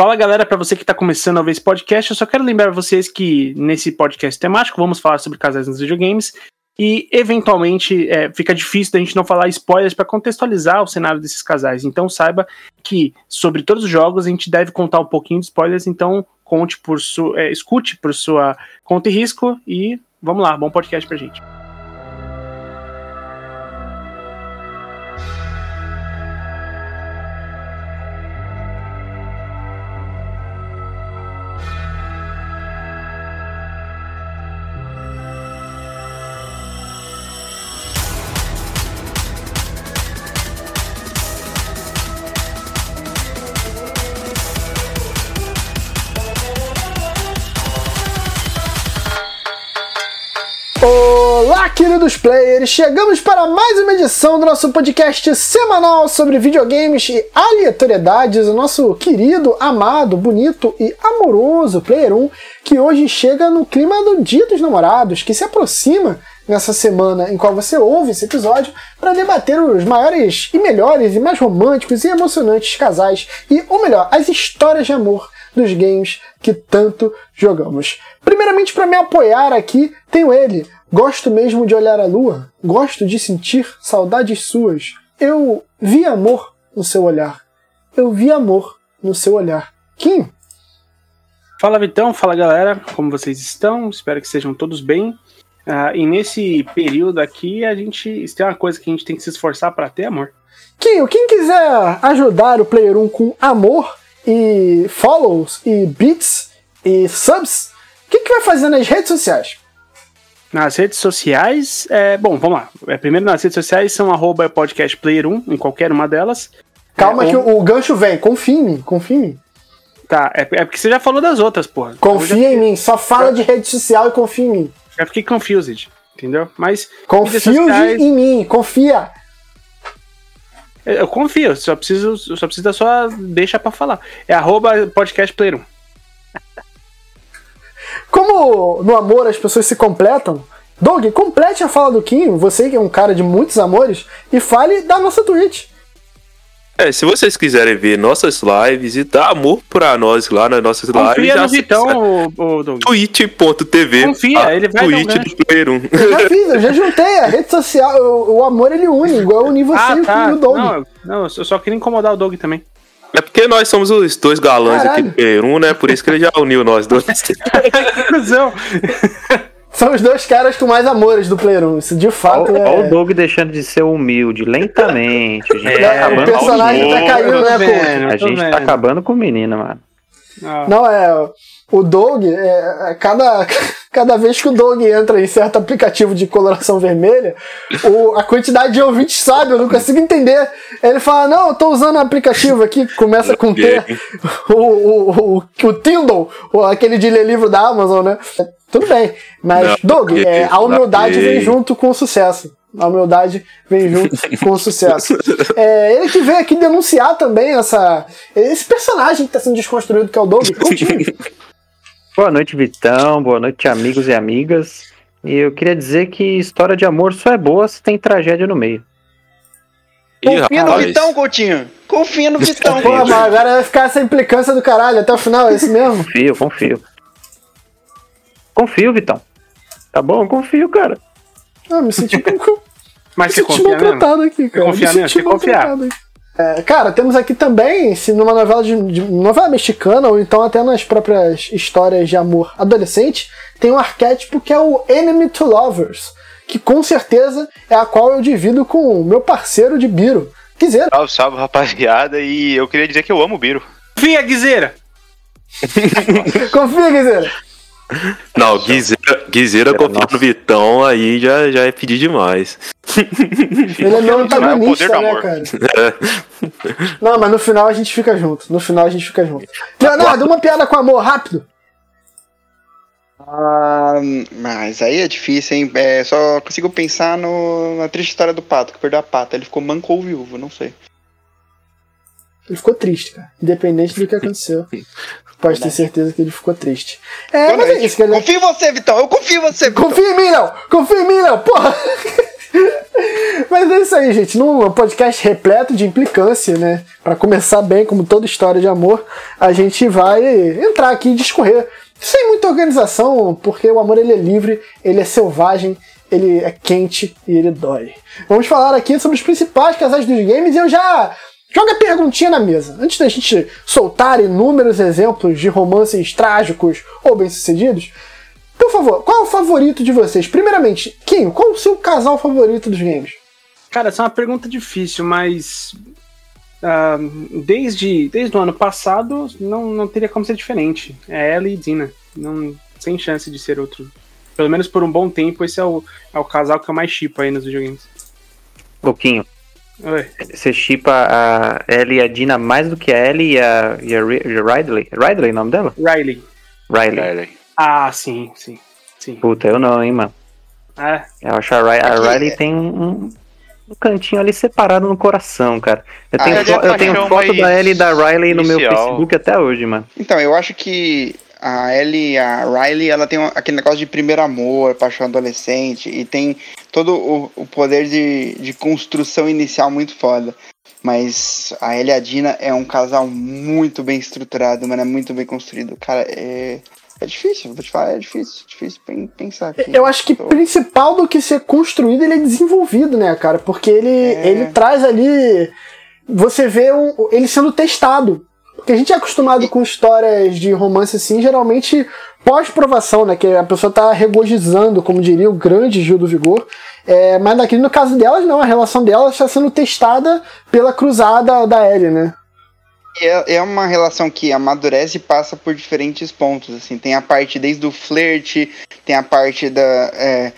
Fala galera, para você que está começando a ver esse podcast, eu só quero lembrar vocês que nesse podcast temático vamos falar sobre casais nos videogames e eventualmente é, fica difícil da gente não falar spoilers para contextualizar o cenário desses casais. Então saiba que sobre todos os jogos a gente deve contar um pouquinho de spoilers, então conte por sua, é, escute por sua conta e risco e vamos lá, bom podcast pra gente. Players, chegamos para mais uma edição do nosso podcast semanal sobre videogames e aleatoriedades, o nosso querido, amado, bonito e amoroso Player 1, que hoje chega no clima do Dia dos Namorados, que se aproxima nessa semana em qual você ouve esse episódio para debater os maiores e melhores e mais românticos e emocionantes casais e, ou melhor, as histórias de amor dos games que tanto jogamos. Primeiramente, para me apoiar aqui, tenho ele, Gosto mesmo de olhar a lua, gosto de sentir saudades suas. Eu vi amor no seu olhar. Eu vi amor no seu olhar. Kim? Fala Vitão, fala galera, como vocês estão? Espero que sejam todos bem. Uh, e nesse período aqui, a gente tem uma coisa que a gente tem que se esforçar para ter amor. Kim, quem quiser ajudar o Player 1 com amor e follows e beats e subs, o que, que vai fazer nas redes sociais? Nas redes sociais, é, bom, vamos lá. É, primeiro nas redes sociais são arroba podcastplayer1 em qualquer uma delas. Calma é, que o, o, gancho vem, confia em mim, confia em mim. Tá, é, é porque você já falou das outras, porra. Confia já... em mim, só fala de rede social e confia em mim. Já fiquei confused, entendeu? Mas. Confia sociais... em mim, confia. Eu confio, só preciso, só preciso da sua deixa pra falar. É arroba podcastplayer1. Como no amor as pessoas se completam, Doug, complete a fala do Kim, você que é um cara de muitos amores, e fale da nossa Twitch. É, se vocês quiserem ver nossas lives e dar amor pra nós lá nas nossas Confia lives. No Vitão, o, o Twitch.tv. Confia, ele vai Twitch do Player 1. Eu já fiz, eu já juntei. A rede social, o, o amor ele une, igual eu uni você ah, tá. e o Doug. Não, não, eu só queria incomodar o Doug também. É porque nós somos os dois galãs Caralho. aqui do Peru, né? Por isso que ele já uniu nós dois. São os dois caras com mais amores do Player 1. Isso de fato olha, é. Olha o Doug deixando de ser humilde, lentamente. A gente é, tá o personagem tá caindo, né, pô? A gente tá vendo. tá acabando com o menino, mano. Ah. Não, é. O Doug, é, é, cada, cada vez que o Doug entra em certo aplicativo de coloração vermelha, o, a quantidade de ouvintes sabe, eu não consigo entender. Ele fala: Não, eu tô usando um aplicativo aqui que começa com T, o, o, o, o Tindle, aquele de ler livro da Amazon, né? Tudo bem, mas, não, Doug, é, a humildade vem junto com o sucesso. A humildade vem junto com o sucesso. É, ele que veio aqui denunciar também essa, esse personagem que está sendo desconstruído, que é o Doug. Boa noite, Vitão. Boa noite, amigos e amigas. E eu queria dizer que história de amor só é boa se tem tragédia no meio. Confia no Vitão, Coutinho. Confia no Vitão. Pô, mas agora vai ficar essa implicância do caralho até o final, é isso mesmo? Confio, confio. Confio, Vitão. Tá bom? Confio, cara. Ah, me senti um Mas você confia maltratado aqui, cara. Confia mesmo? Você confiar. É, cara, temos aqui também, se numa novela de, de, novela mexicana, ou então até nas próprias histórias de amor adolescente, tem um arquétipo que é o Enemy to Lovers, que com certeza é a qual eu divido com o meu parceiro de Biro. Guizeira. Salve, salve, rapaziada, e eu queria dizer que eu amo o Biro. Confia, Guizeira! Confia, Guizeira! Não, Guizeira, Guizeira confiar no Vitão aí já, já é pedir demais. Ele é meu antagonista, é né, cara? É. Não, mas no final a gente fica junto. No final a gente fica junto. Leonardo, uma piada com amor, rápido. Ah, mas aí é difícil, hein? É, só consigo pensar no, na triste história do pato, que perdeu a pata. Ele ficou manco ou viúvo, não sei. Ele ficou triste, cara. Independente do que aconteceu. Pode ter certeza que ele ficou triste. É, Boa mas é isso, Confio em você, Vitão. Eu confio em você, Vitão. Confia em mim, não. Confia em mim, não. Porra. Mas é isso aí, gente. Num podcast repleto de implicância, né? Para começar bem, como toda história de amor, a gente vai entrar aqui e discorrer sem muita organização, porque o amor ele é livre, ele é selvagem, ele é quente e ele dói. Vamos falar aqui sobre os principais casais dos games e eu já jogo a perguntinha na mesa. Antes da gente soltar inúmeros exemplos de romances trágicos ou bem-sucedidos, por favor, qual é o favorito de vocês? Primeiramente, Kim, qual é o seu casal favorito dos games? Cara, essa é uma pergunta difícil, mas. Uh, desde, desde o ano passado, não, não teria como ser diferente. É ela e Dina. Não, sem chance de ser outro. Pelo menos por um bom tempo, esse é o, é o casal que eu mais chipo aí nos videogames. Pouquinho. Oi. Você chipa a Ellie e a Dina mais do que a Ellie e a, e a Ridley? Ridley é o nome dela? Riley. Riley. Riley. Ah, sim, sim. sim. Puta, eu não, hein, mano. É. Eu acho a, Ri a Riley tem um, um cantinho ali separado no coração, cara. Eu Ah, tenho, fo- é eu tenho foto da Ellie e da Riley no meu inicial. Facebook até hoje, mano. Então, eu acho que a Ellie, a Riley, ela tem aquele negócio de primeiro amor, paixão adolescente, e tem todo o, o poder de, de construção inicial muito foda. Mas a Ellie e a Dina é um casal muito bem estruturado, mano, é muito bem construído. Cara, é, é difícil, vou te falar, é difícil, difícil pen- pensar aqui. Eu acho que Tô- principal do que ser construído, ele é desenvolvido, né, cara? Porque ele, É. ele traz ali. Você vê um- ele sendo testado. Porque a gente é acostumado com histórias de romance assim, geralmente pós-provação, né? Que a pessoa tá regozijando, como diria o grande Gil do Vigor. É, mas aqui no caso delas, não, a relação delas está sendo testada pela cruzada da Ellie, né? É, é uma relação que amadurece e passa por diferentes pontos, assim. Tem a parte desde o flerte, tem a parte da... é,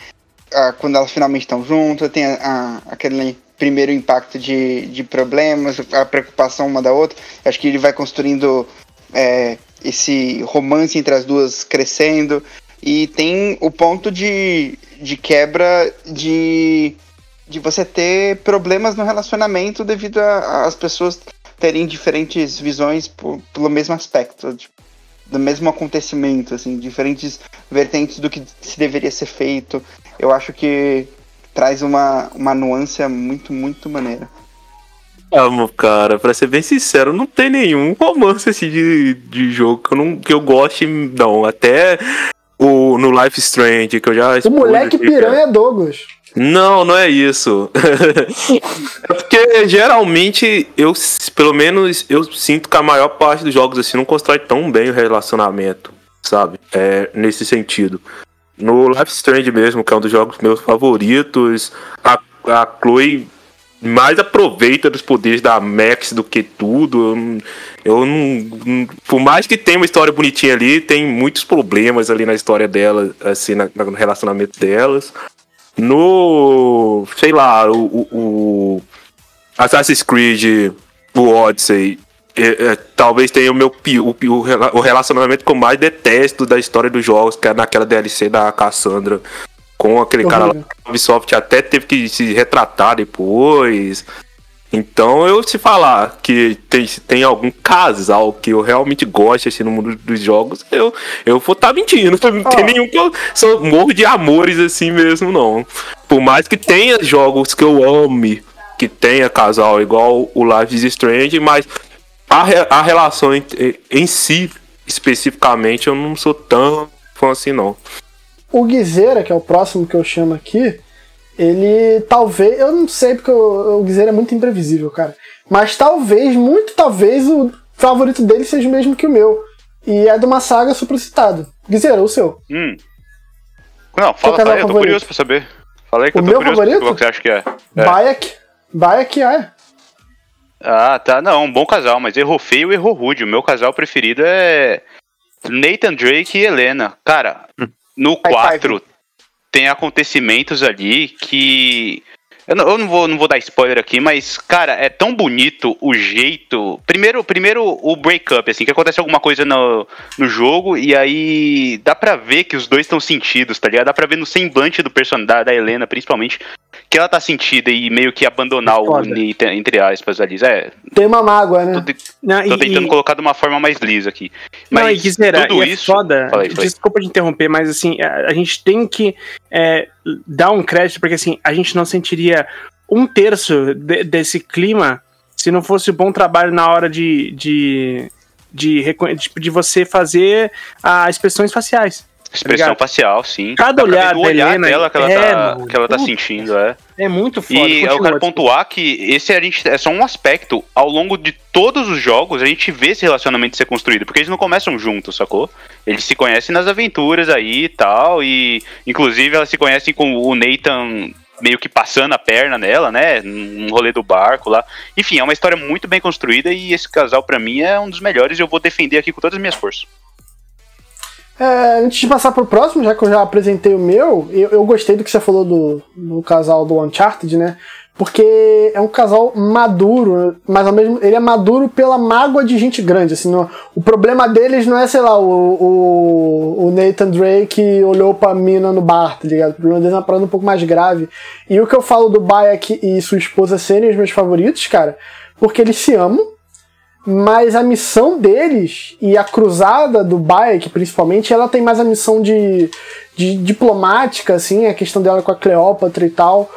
a- quando elas finalmente estão juntas, tem a- a- aquele primeiro impacto de, de problemas, a preocupação uma da outra. Acho que ele vai construindo é, esse romance entre as duas crescendo. E tem o ponto de, de quebra de, de você ter problemas no relacionamento devido às pessoas terem diferentes visões por- pelo mesmo aspecto, tipo, do mesmo acontecimento, assim, diferentes vertentes do que se deveria ser feito. Eu acho que traz uma, uma nuance muito, muito maneira. Amo, cara, pra ser bem sincero, não tem nenhum romance assim de, de jogo que eu, não, que eu goste, não. Até o, no Life Strange, que eu já O moleque aqui, piranha é Douglas. Não, não é isso. é porque geralmente eu, pelo menos, eu sinto que a maior parte dos jogos assim não constrói tão bem o relacionamento, sabe? É nesse sentido. No Life Strange mesmo, que é um dos jogos meus favoritos, a, a Chloe mais aproveita dos poderes da Max do que tudo. Eu não- Por mais que tenha uma história bonitinha ali, tem muitos problemas ali na história dela, assim, na- no relacionamento delas. No. sei lá, o, o- o Assassin's Creed, o Odyssey. É, é, talvez tenha o meu o, o o relacionamento que eu mais detesto da história dos jogos, que é naquela DLC da Cassandra. Com aquele cara lá, a Ubisoft até teve que se retratar depois. Então, eu se falar que tem, se tem algum casal que eu realmente gosto assim, no mundo dos jogos, eu, eu vou estar mentindo. Não tem nenhum que eu sou morro de amores assim mesmo, não. Por mais que tenha jogos que eu ame, que tenha casal igual o Life is Strange, mas a, re- a relação em, em si, especificamente, eu não sou tão fã assim, não. O Guizeira, que é o próximo que eu chamo aqui, ele talvez. Eu não sei, porque o, o Guizeira é muito imprevisível, cara. Mas talvez, muito talvez, o favorito dele seja o mesmo que o meu. E é de uma saga supracitada. Guizeira, o seu. Hum. Não, fala, fala aí, eu tô favorito? curioso pra saber. Fala aí que O eu tô meu curioso favorito? qual que você acha que é. É. Bayek. Bayek é. Ah, tá. Não, um bom casal, mas errou feio e errou rude. O meu casal preferido é Nathan Drake e Helena. Cara, no High 4 tem acontecimentos ali que. Eu não, eu não vou, não vou dar spoiler aqui, mas, cara, é tão bonito o jeito. Primeiro, primeiro o breakup, assim, que acontece alguma coisa no, no jogo, e aí dá pra ver que os dois estão sentidos, tá ligado? Dá pra ver no semblante do personagem, da, da Helena, principalmente, que ela tá sentida e meio que abandonar o Foda. Nathan, entre aspas, ali. É, Tem uma mágoa, né? tô, te- Não, tô e- tentando e- colocar de uma forma mais lisa aqui. Não, Mas e Guizera, tudo e é isso. foda. Fala aí. Desculpa te interromper, mas assim, a, a gente tem que é, dar um crédito, porque assim, a gente não sentiria um terço de- desse clima se não fosse o bom trabalho na hora de, de, de, tipo, de você fazer as expressões faciais. Expressão facial, sim. Cada olhar olhar Helena dela que ela, é, tá, mano, que ela tá puta. sentindo, é. É muito foda. E eu quero pontuar que esse a gente, é só um aspecto. Ao longo de todos os jogos, a gente vê esse relacionamento ser construído. Porque eles não começam juntos, sacou? Eles se conhecem nas aventuras aí e tal. E inclusive elas se conhecem com o Nathan meio que passando a perna nela, né? Num rolê do barco lá. Enfim, é uma história muito bem construída e esse casal, pra mim, é um dos melhores e eu vou defender aqui com todas as minhas forças. É, antes de passar pro próximo, já que eu já apresentei o meu, eu, eu gostei do que você falou do, do casal do Uncharted, né? Porque é um casal maduro, mas ao mesmo ele é maduro pela mágoa de gente grande. Assim, o problema deles não é, sei lá, o, o, o Nathan Drake olhou pra mina no bar, tá ligado? O problema deles é uma parada um pouco mais grave. E o que eu falo do Bayek e sua esposa serem os meus favoritos, cara, porque eles se amam, mas a missão deles e a cruzada do Bayek, principalmente, ela tem mais a missão de, de diplomática, assim, a questão dela com a Cleópatra e tal.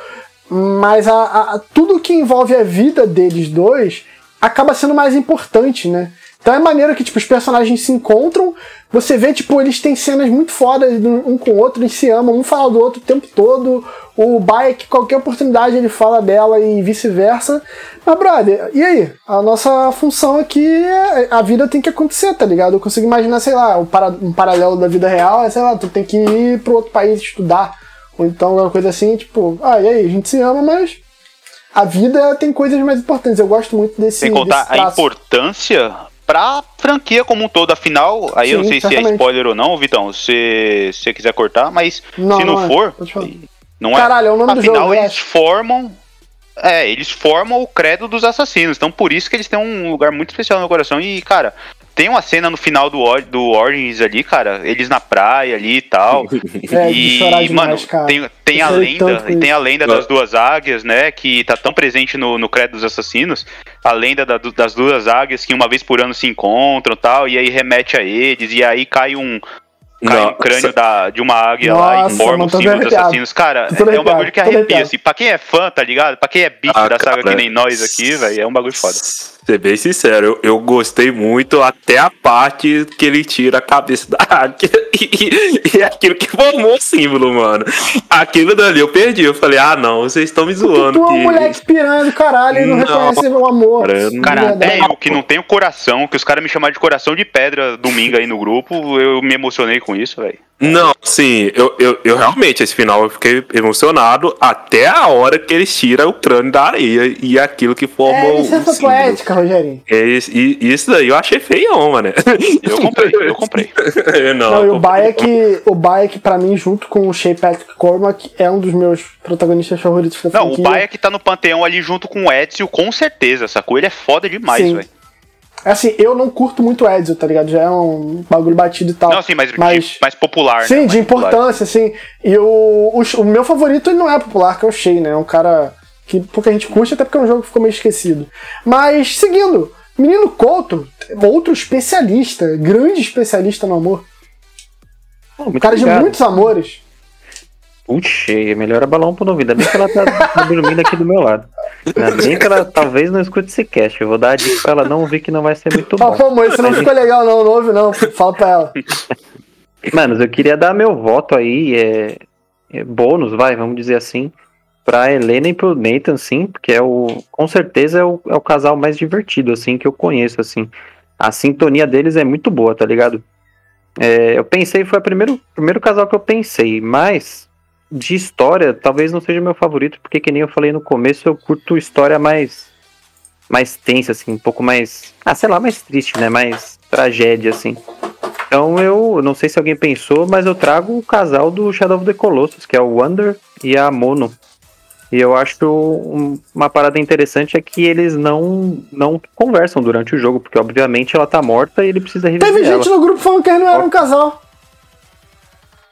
Mas a, a- tudo que envolve a vida deles dois acaba sendo mais importante, né? Então é maneiro que tipo, os personagens se encontram, você vê, tipo, eles têm cenas muito fodas um com o outro, eles se amam, um fala do outro o tempo todo. O Bayek, qualquer oportunidade, ele fala dela e vice-versa. Mas, brother, e aí? A nossa função aqui é. A vida tem que acontecer, tá ligado? Eu consigo imaginar, sei lá, um, para- um paralelo da vida real é, sei lá, tu tem que ir pro outro país estudar. Ou então alguma coisa assim, tipo, ah, e aí? A gente se ama, mas. A vida tem coisas mais importantes. Eu gosto muito desse. Sem contar desse a importância pra franquia como um todo. Afinal, aí eu não Sim, sei se é certamente. spoiler ou não, Vitão, se você quiser cortar, mas Não, se não, não é. for, falar. não é. Caralho, é o nome do Afinal, jogo, eu eles acho. formam. É, eles formam o credo dos assassinos. Então, por isso que eles têm um lugar muito especial no meu coração. E, cara, tem uma cena no final do, Or- do Origins ali, cara. Eles na praia ali e tal. É, e, demais, mano, cara. tem, tem a lenda, e tem a lenda das Ah. duas águias, né? Que tá tão presente no, no credo dos assassinos. A lenda da- das duas águias que uma vez por ano se encontram e tal. E aí remete a eles. E aí cai um. Cai um crânio da, de uma águia lá Nossa, e forma o símbolo dos assassinos. Cara, é um bagulho que arrepia, assim. Pra quem é fã, tá ligado? Pra quem é bicho Ah, da saga cara, que nem nós aqui, velho, é um bagulho foda. Ser bem sincero, eu, eu gostei muito até a parte que ele tira a cabeça da águia e, e aquilo que formou o símbolo, mano. Aquilo dali eu perdi. Eu falei, ah, não, vocês estão me zoando. tu é um que- moleque piranha do caralho e não, Não, reconhece o amor. cara, até eu que não tenho coração, que os caras me chamaram de coração de pedra domingo aí no grupo, eu me emocionei com isso, velho. Não, sim, eu, eu, eu realmente, esse final eu fiquei emocionado até a hora que eles tiram o crânio da areia e aquilo que É formou o licença símbolo. poética, Rogerinho. É isso- e isso daí eu achei feião, mano. Eu comprei, eu comprei. não, Não, e o eu comprei. Bayek, o Bayek, pra mim, junto com o Shea Patrick Cormac, é um dos meus protagonistas favoritos da Não, o franquia. Baia que tá no panteão ali junto com o Ezio, com certeza, sacou? Ele é foda demais, velho. É Assim, eu não curto muito o Ezio, tá ligado? Já é um bagulho batido e tal. Não, assim, mas, de- Mas- mais popular, né? Sim, Mais de popular. importância, assim. E o, o, o meu favorito ele não é popular, que é o Shea, né? É um cara que pouca gente curte, até porque é um jogo que ficou meio esquecido. Mas, seguindo, Menino Couto, outro especialista, grande especialista no amor. Pô, Um cara de obrigado. muitos amores. Puxa, melhor abalar um pro ouvido. Ainda bem que ela tá dormindo aqui do meu lado. Ainda bem que ela talvez não escute esse cast. Eu vou dar a dica pra ela não ouvir que não vai ser muito bom. pô, amor, isso não ficou legal, não, não ouve, não. Fala pra ela. Manos, eu queria dar meu voto aí, é, é bônus, vai, vamos dizer assim, pra Helena e pro Nathan, sim, porque é o, com certeza é o, é o casal mais divertido, assim, que eu conheço, assim. A sintonia deles é muito boa, tá ligado? É, eu pensei, foi o primeiro, primeiro casal que eu pensei, mas de história, talvez não seja meu favorito, porque que nem eu falei no começo, eu curto história mais mais tensa, assim, um pouco mais, ah, sei lá, mais triste, né, mais tragédia, assim. Então eu não sei se alguém pensou, mas eu trago o casal do Shadow of the Colossus, que é o Wonder e a Mono. E eu acho um- uma parada interessante é que eles não, não conversam durante o jogo, porque obviamente ela tá morta e ele precisa reviver Teve ela. gente no grupo falando que eles não eram um casal.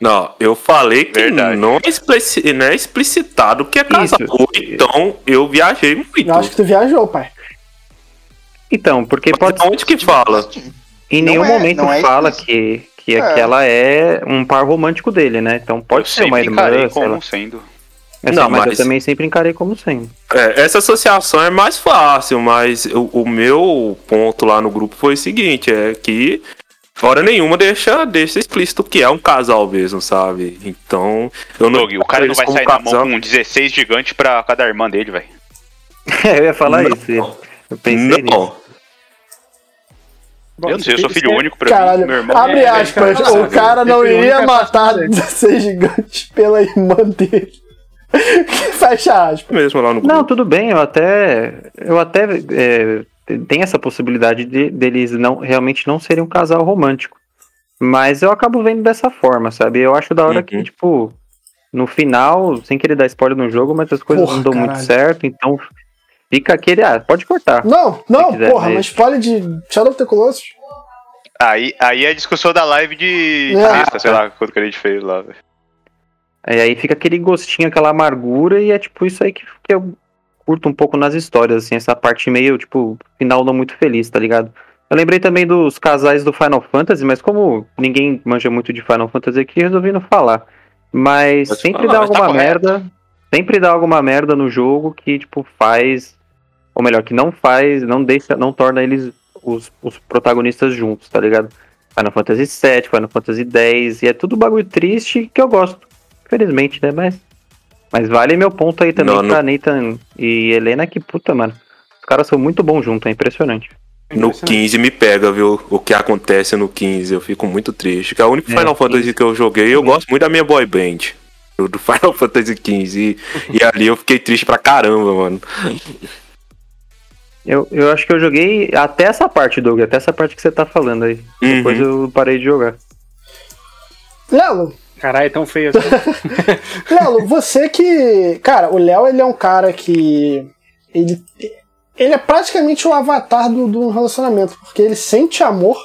Não, eu falei que Verdade. não é, explici- não é explicitado que é casal. Isso. Então eu viajei muito. Eu acho que tu viajou, pai. Então, porque Mas pode Onde que fala? Em Não nenhum é- momento não é fala que, Que, É. que ela é um par romântico dele, né? Então pode eu ser uma irmã, sei lá. como sendo. Assim, Não, mas, eu mas- também sempre encarei como sendo. É, essa associação é mais fácil, mas o, o meu ponto lá no grupo foi o seguinte, é que hora nenhuma deixa, deixa explícito que é um casal mesmo, sabe? Então, eu não... Doug, o cara não vai sair na mão casal- com 16 gigantes pra cada irmã dele, velho. eu ia falar Não. isso. Eu pensei nisso. Não, Eu não sei, eu sou filho único pra Caralho, mim. Meu irmão abre é- aspas, o cara não iria é fácil matar dizer. 16 gigantes pela irmã dele. Fecha aspas. mesmo lá no. Não, tudo bem, eu até. Eu até. É, tem essa possibilidade de, deles não realmente não serem um casal romântico. Mas eu acabo vendo dessa forma, sabe? Eu acho da hora Uhum. que, tipo, no final, sem querer dar spoiler no jogo, mas as coisas Porra, não dão caralho. muito certo, então fica aquele. Ah, pode cortar. Não, não, quiser porra, mas spoiler de Shadow of the Colossus. Aí, aí é a discussão da live de É. sexta, sei lá, quando que a gente fez lá, velho. E aí fica aquele gostinho, aquela amargura, e é tipo isso aí que, que eu curto um pouco nas histórias, assim, essa parte meio, tipo, final não muito feliz, tá ligado? Eu lembrei também dos casais do Final Fantasy, mas como ninguém manja muito de Final Fantasy aqui, resolvi não falar. Mas Pode sempre falar, dá mas tá alguma correto. merda, sempre dá alguma merda no jogo que, tipo, faz, ou melhor, que não faz, não deixa, não torna eles os, os protagonistas juntos, tá ligado? Final Fantasy VII, Final Fantasy X, e é tudo bagulho triste que eu gosto. Infelizmente, né? Mas, mas vale meu ponto aí também Não, pra Nathan e Helena, que puta, mano. Os caras são muito bons juntos, é impressionante. No 15 me pega, viu? O que acontece no 15. Eu fico muito triste. Que é o único É, Final Fantasy que eu joguei. Eu gosto muito da minha boy band. Do do Final Fantasy 15. E, e ali eu fiquei triste pra caramba, mano. Eu, eu acho que eu joguei até essa parte, Doug, até essa parte que você tá falando aí. Uhum. Depois eu parei de jogar. Lelo, Caralho, é tão feio assim. Lelo, você que. Cara, o Léo ele é um cara que. Ele, ele é praticamente o avatar do, do relacionamento, porque ele sente amor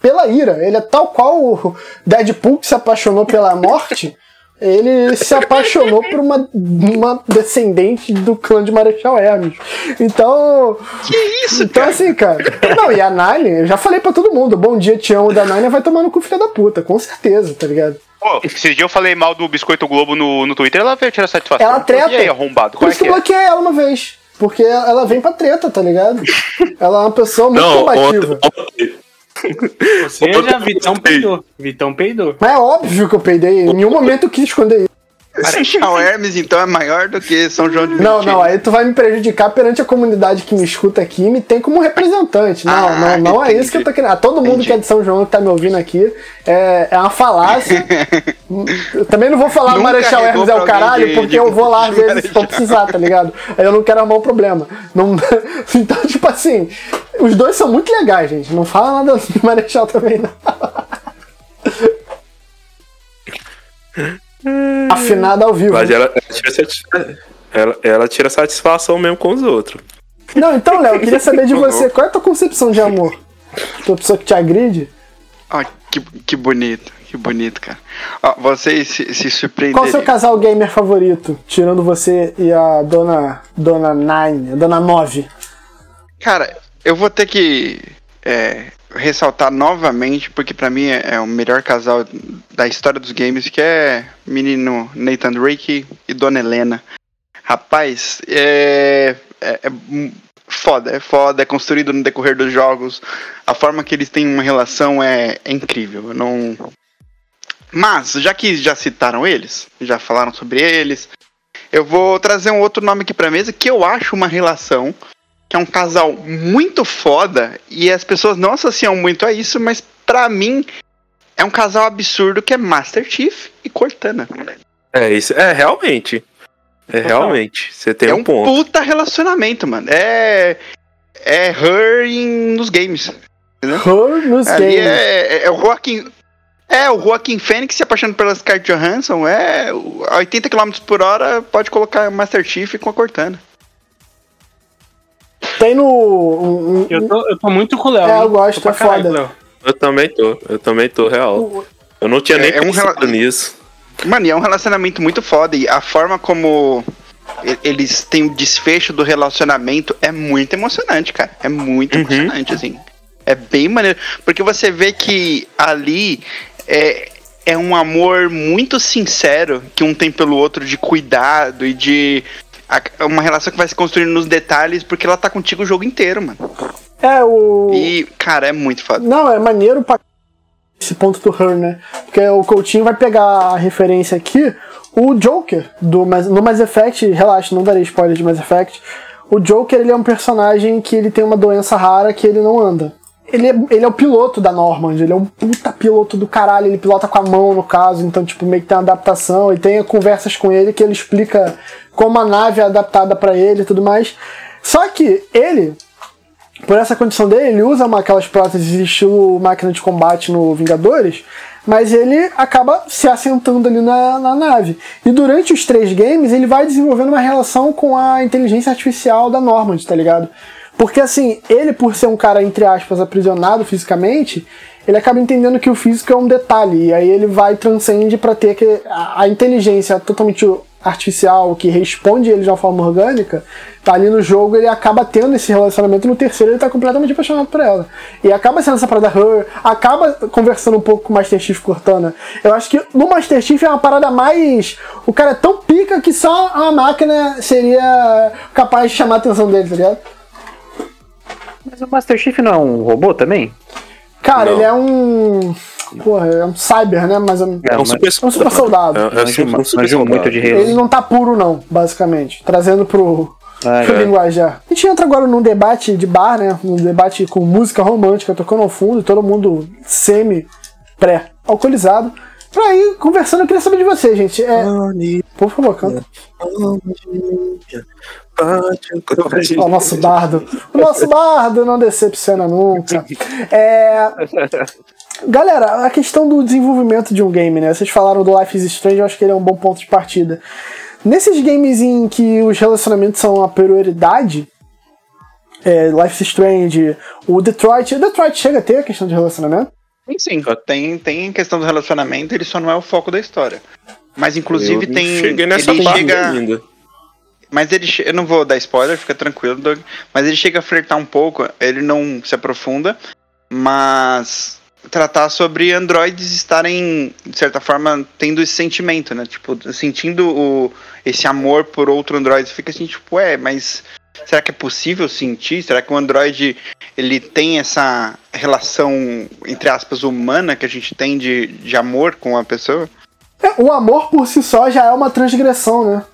pela ira. Ele é tal qual o Deadpool que se apaixonou pela morte. Ele se apaixonou por uma, uma descendente do clã de Marechal Hermes. Então. Que isso, Então, cara? assim, cara. Não, e a Nine, eu já falei pra todo mundo: bom dia, te amo da Nine vai tomar no cu, filha da puta, com certeza, tá ligado? Pô, esse dia eu falei mal do Biscoito Globo no, no Twitter, ela veio tirar satisfação. Ela treta. E aí, arrombado, Por é isso que que eu é? bloqueei ela uma vez. Porque ela vem pra treta, tá ligado? Ela é uma pessoa muito Não, combativa. ontem, Ou seja, Vitão peidou. Vitão peidou. Mas é óbvio que eu peidei. Em nenhum momento eu quis esconder isso. Marechal Hermes, então, é maior do que São João de Não, Meriti. não, aí tu vai me prejudicar perante a comunidade que me escuta aqui e me tem como representante. Não, Ah, não, não é entendi. isso que eu tô querendo. Ah, todo mundo Entendi. que é de São João que tá me ouvindo aqui é, é uma falácia. eu também não vou falar Nunca Marechal Hermes é o caralho, de- porque de- eu vou lá às vezes se for precisar, tá ligado? Aí eu não quero arrumar um problema. Não- Então, tipo assim, os dois são muito legais, gente. Não fala nada do Marechal também, não. Afinada ao vivo. mas ela, ela ela, ela tira satisfação mesmo com os outros. Não, então, Léo, eu queria saber de você, qual é a tua concepção de amor? Tua pessoa que te agride? Ó, que, que bonito, que bonito, cara. Ó, vocês se, se Qual o seu casal gamer favorito? Tirando você e a dona. Dona Nine, a dona Nove. Cara, eu vou ter que é, ressaltar novamente, porque pra mim é, é o melhor casal da história dos games, que é menino Nathan Drake e Dona Helena. Rapaz, é, é, é foda, é foda, é construído no decorrer dos jogos. A forma que eles têm uma relação é, é incrível. Eu não. Mas, já que já citaram eles, já falaram sobre eles, eu vou trazer um outro nome aqui pra mesa que eu acho uma relação que é um casal muito foda e as pessoas não associam muito a isso, mas pra mim é um casal absurdo que é Master Chief e Cortana. É isso, é realmente. É realmente. Você tem é um, um ponto. puta relacionamento, mano. É é her em, nos games. Her nos Ali games. é, é, é o Joaquim é, o Joaquim Fênix se apaixonando pela Scarlett Johansson, é o- a 80 km por hora pode colocar Master Chief com a Cortana. Tem no. um- um- Eu tô, eu tô muito com o Léo. É, eu gosto, Tô é caralho foda. Léo. Eu também tô, eu também tô, real. Eu não tinha É- nem é um pensado rela- nisso. Mano, e é um relacionamento muito foda. E a forma como eles têm o desfecho do relacionamento é muito emocionante, cara. É muito Uhum. emocionante, assim. É bem maneiro. Porque você vê que ali é, é um amor muito sincero que um tem pelo outro de cuidado e de. A- Uma relação que vai se construindo nos detalhes porque ela tá contigo o jogo inteiro, mano. É, o. E, cara, é muito foda. Não, é maneiro pra esse ponto do Her, né? Porque o Coutinho vai pegar a referência aqui, o Joker do Mass- no Mass Effect, relaxa, não darei spoiler de Mass Effect. O Joker, ele é um personagem que ele tem uma doença rara que ele não anda. Ele é, ele é o piloto da Normand, ele é um puta piloto do caralho, ele pilota com a mão no caso, então tipo meio que tem uma adaptação, e tem conversas com ele que ele explica como a nave é adaptada pra ele e tudo mais. Só que ele, por essa condição dele, ele usa uma, aquelas próteses estilo máquina de combate no Vingadores, mas ele acaba se assentando ali na, na nave. E durante os três games, ele vai desenvolvendo uma relação com a inteligência artificial da Normand, tá ligado? Porque assim, ele por ser um cara, entre aspas, aprisionado fisicamente, ele acaba entendendo que o físico é um detalhe, e aí ele vai transcende pra ter que, a, a inteligência totalmente artificial que responde ele de uma forma orgânica, tá ali no jogo, ele acaba tendo esse relacionamento, no terceiro ele tá completamente apaixonado por ela. E acaba sendo essa parada her, acaba conversando um pouco com o Master Chief Cortana. Eu acho que no Master Chief é uma parada mais. O cara é tão pica que só a máquina seria capaz de chamar a atenção dele, tá ligado? Mas o Master Chief não é um robô também? Cara, Não. ele é um. Porra, é um cyber, né? Mas é um, É um mas- super, é um super soldado. É, é super, um super soldado. muito de Ele não tá puro, não, basicamente. Trazendo pro, Ah, pro é. linguajar. A gente entra agora num debate de bar, né? Um debate com música romântica tocando ao fundo, todo mundo semi-pré-alcoolizado. Pra ir conversando, eu queria saber de você, gente. É, por favor, canta. O nosso bardo. O nosso bardo não decepciona nunca. É. Galera, a questão do desenvolvimento de um game, né? Vocês falaram do Life is Strange, eu acho que ele é um bom ponto de partida. Nesses games em que os relacionamentos são a prioridade, é, Life is Strange, o Detroit. O Detroit chega a ter a questão de relacionamento? Tem sim, tem, tem questão do relacionamento, ele só não é o foco da história. Mas inclusive Eu tem. Cheguei nessa ele chega. ainda. Mas ele eu não vou dar spoiler, fica tranquilo, Doug. Mas ele chega a flertar um pouco, ele não se aprofunda, mas tratar sobre androides estarem, de certa forma, tendo esse sentimento, né? Tipo, sentindo o, esse amor por outro androide. Você fica assim, tipo, é, mas será que é possível sentir? Será que o androide ele tem essa relação, entre aspas, humana que a gente tem de, de amor com a pessoa? É, o amor por si só já é uma transgressão, né?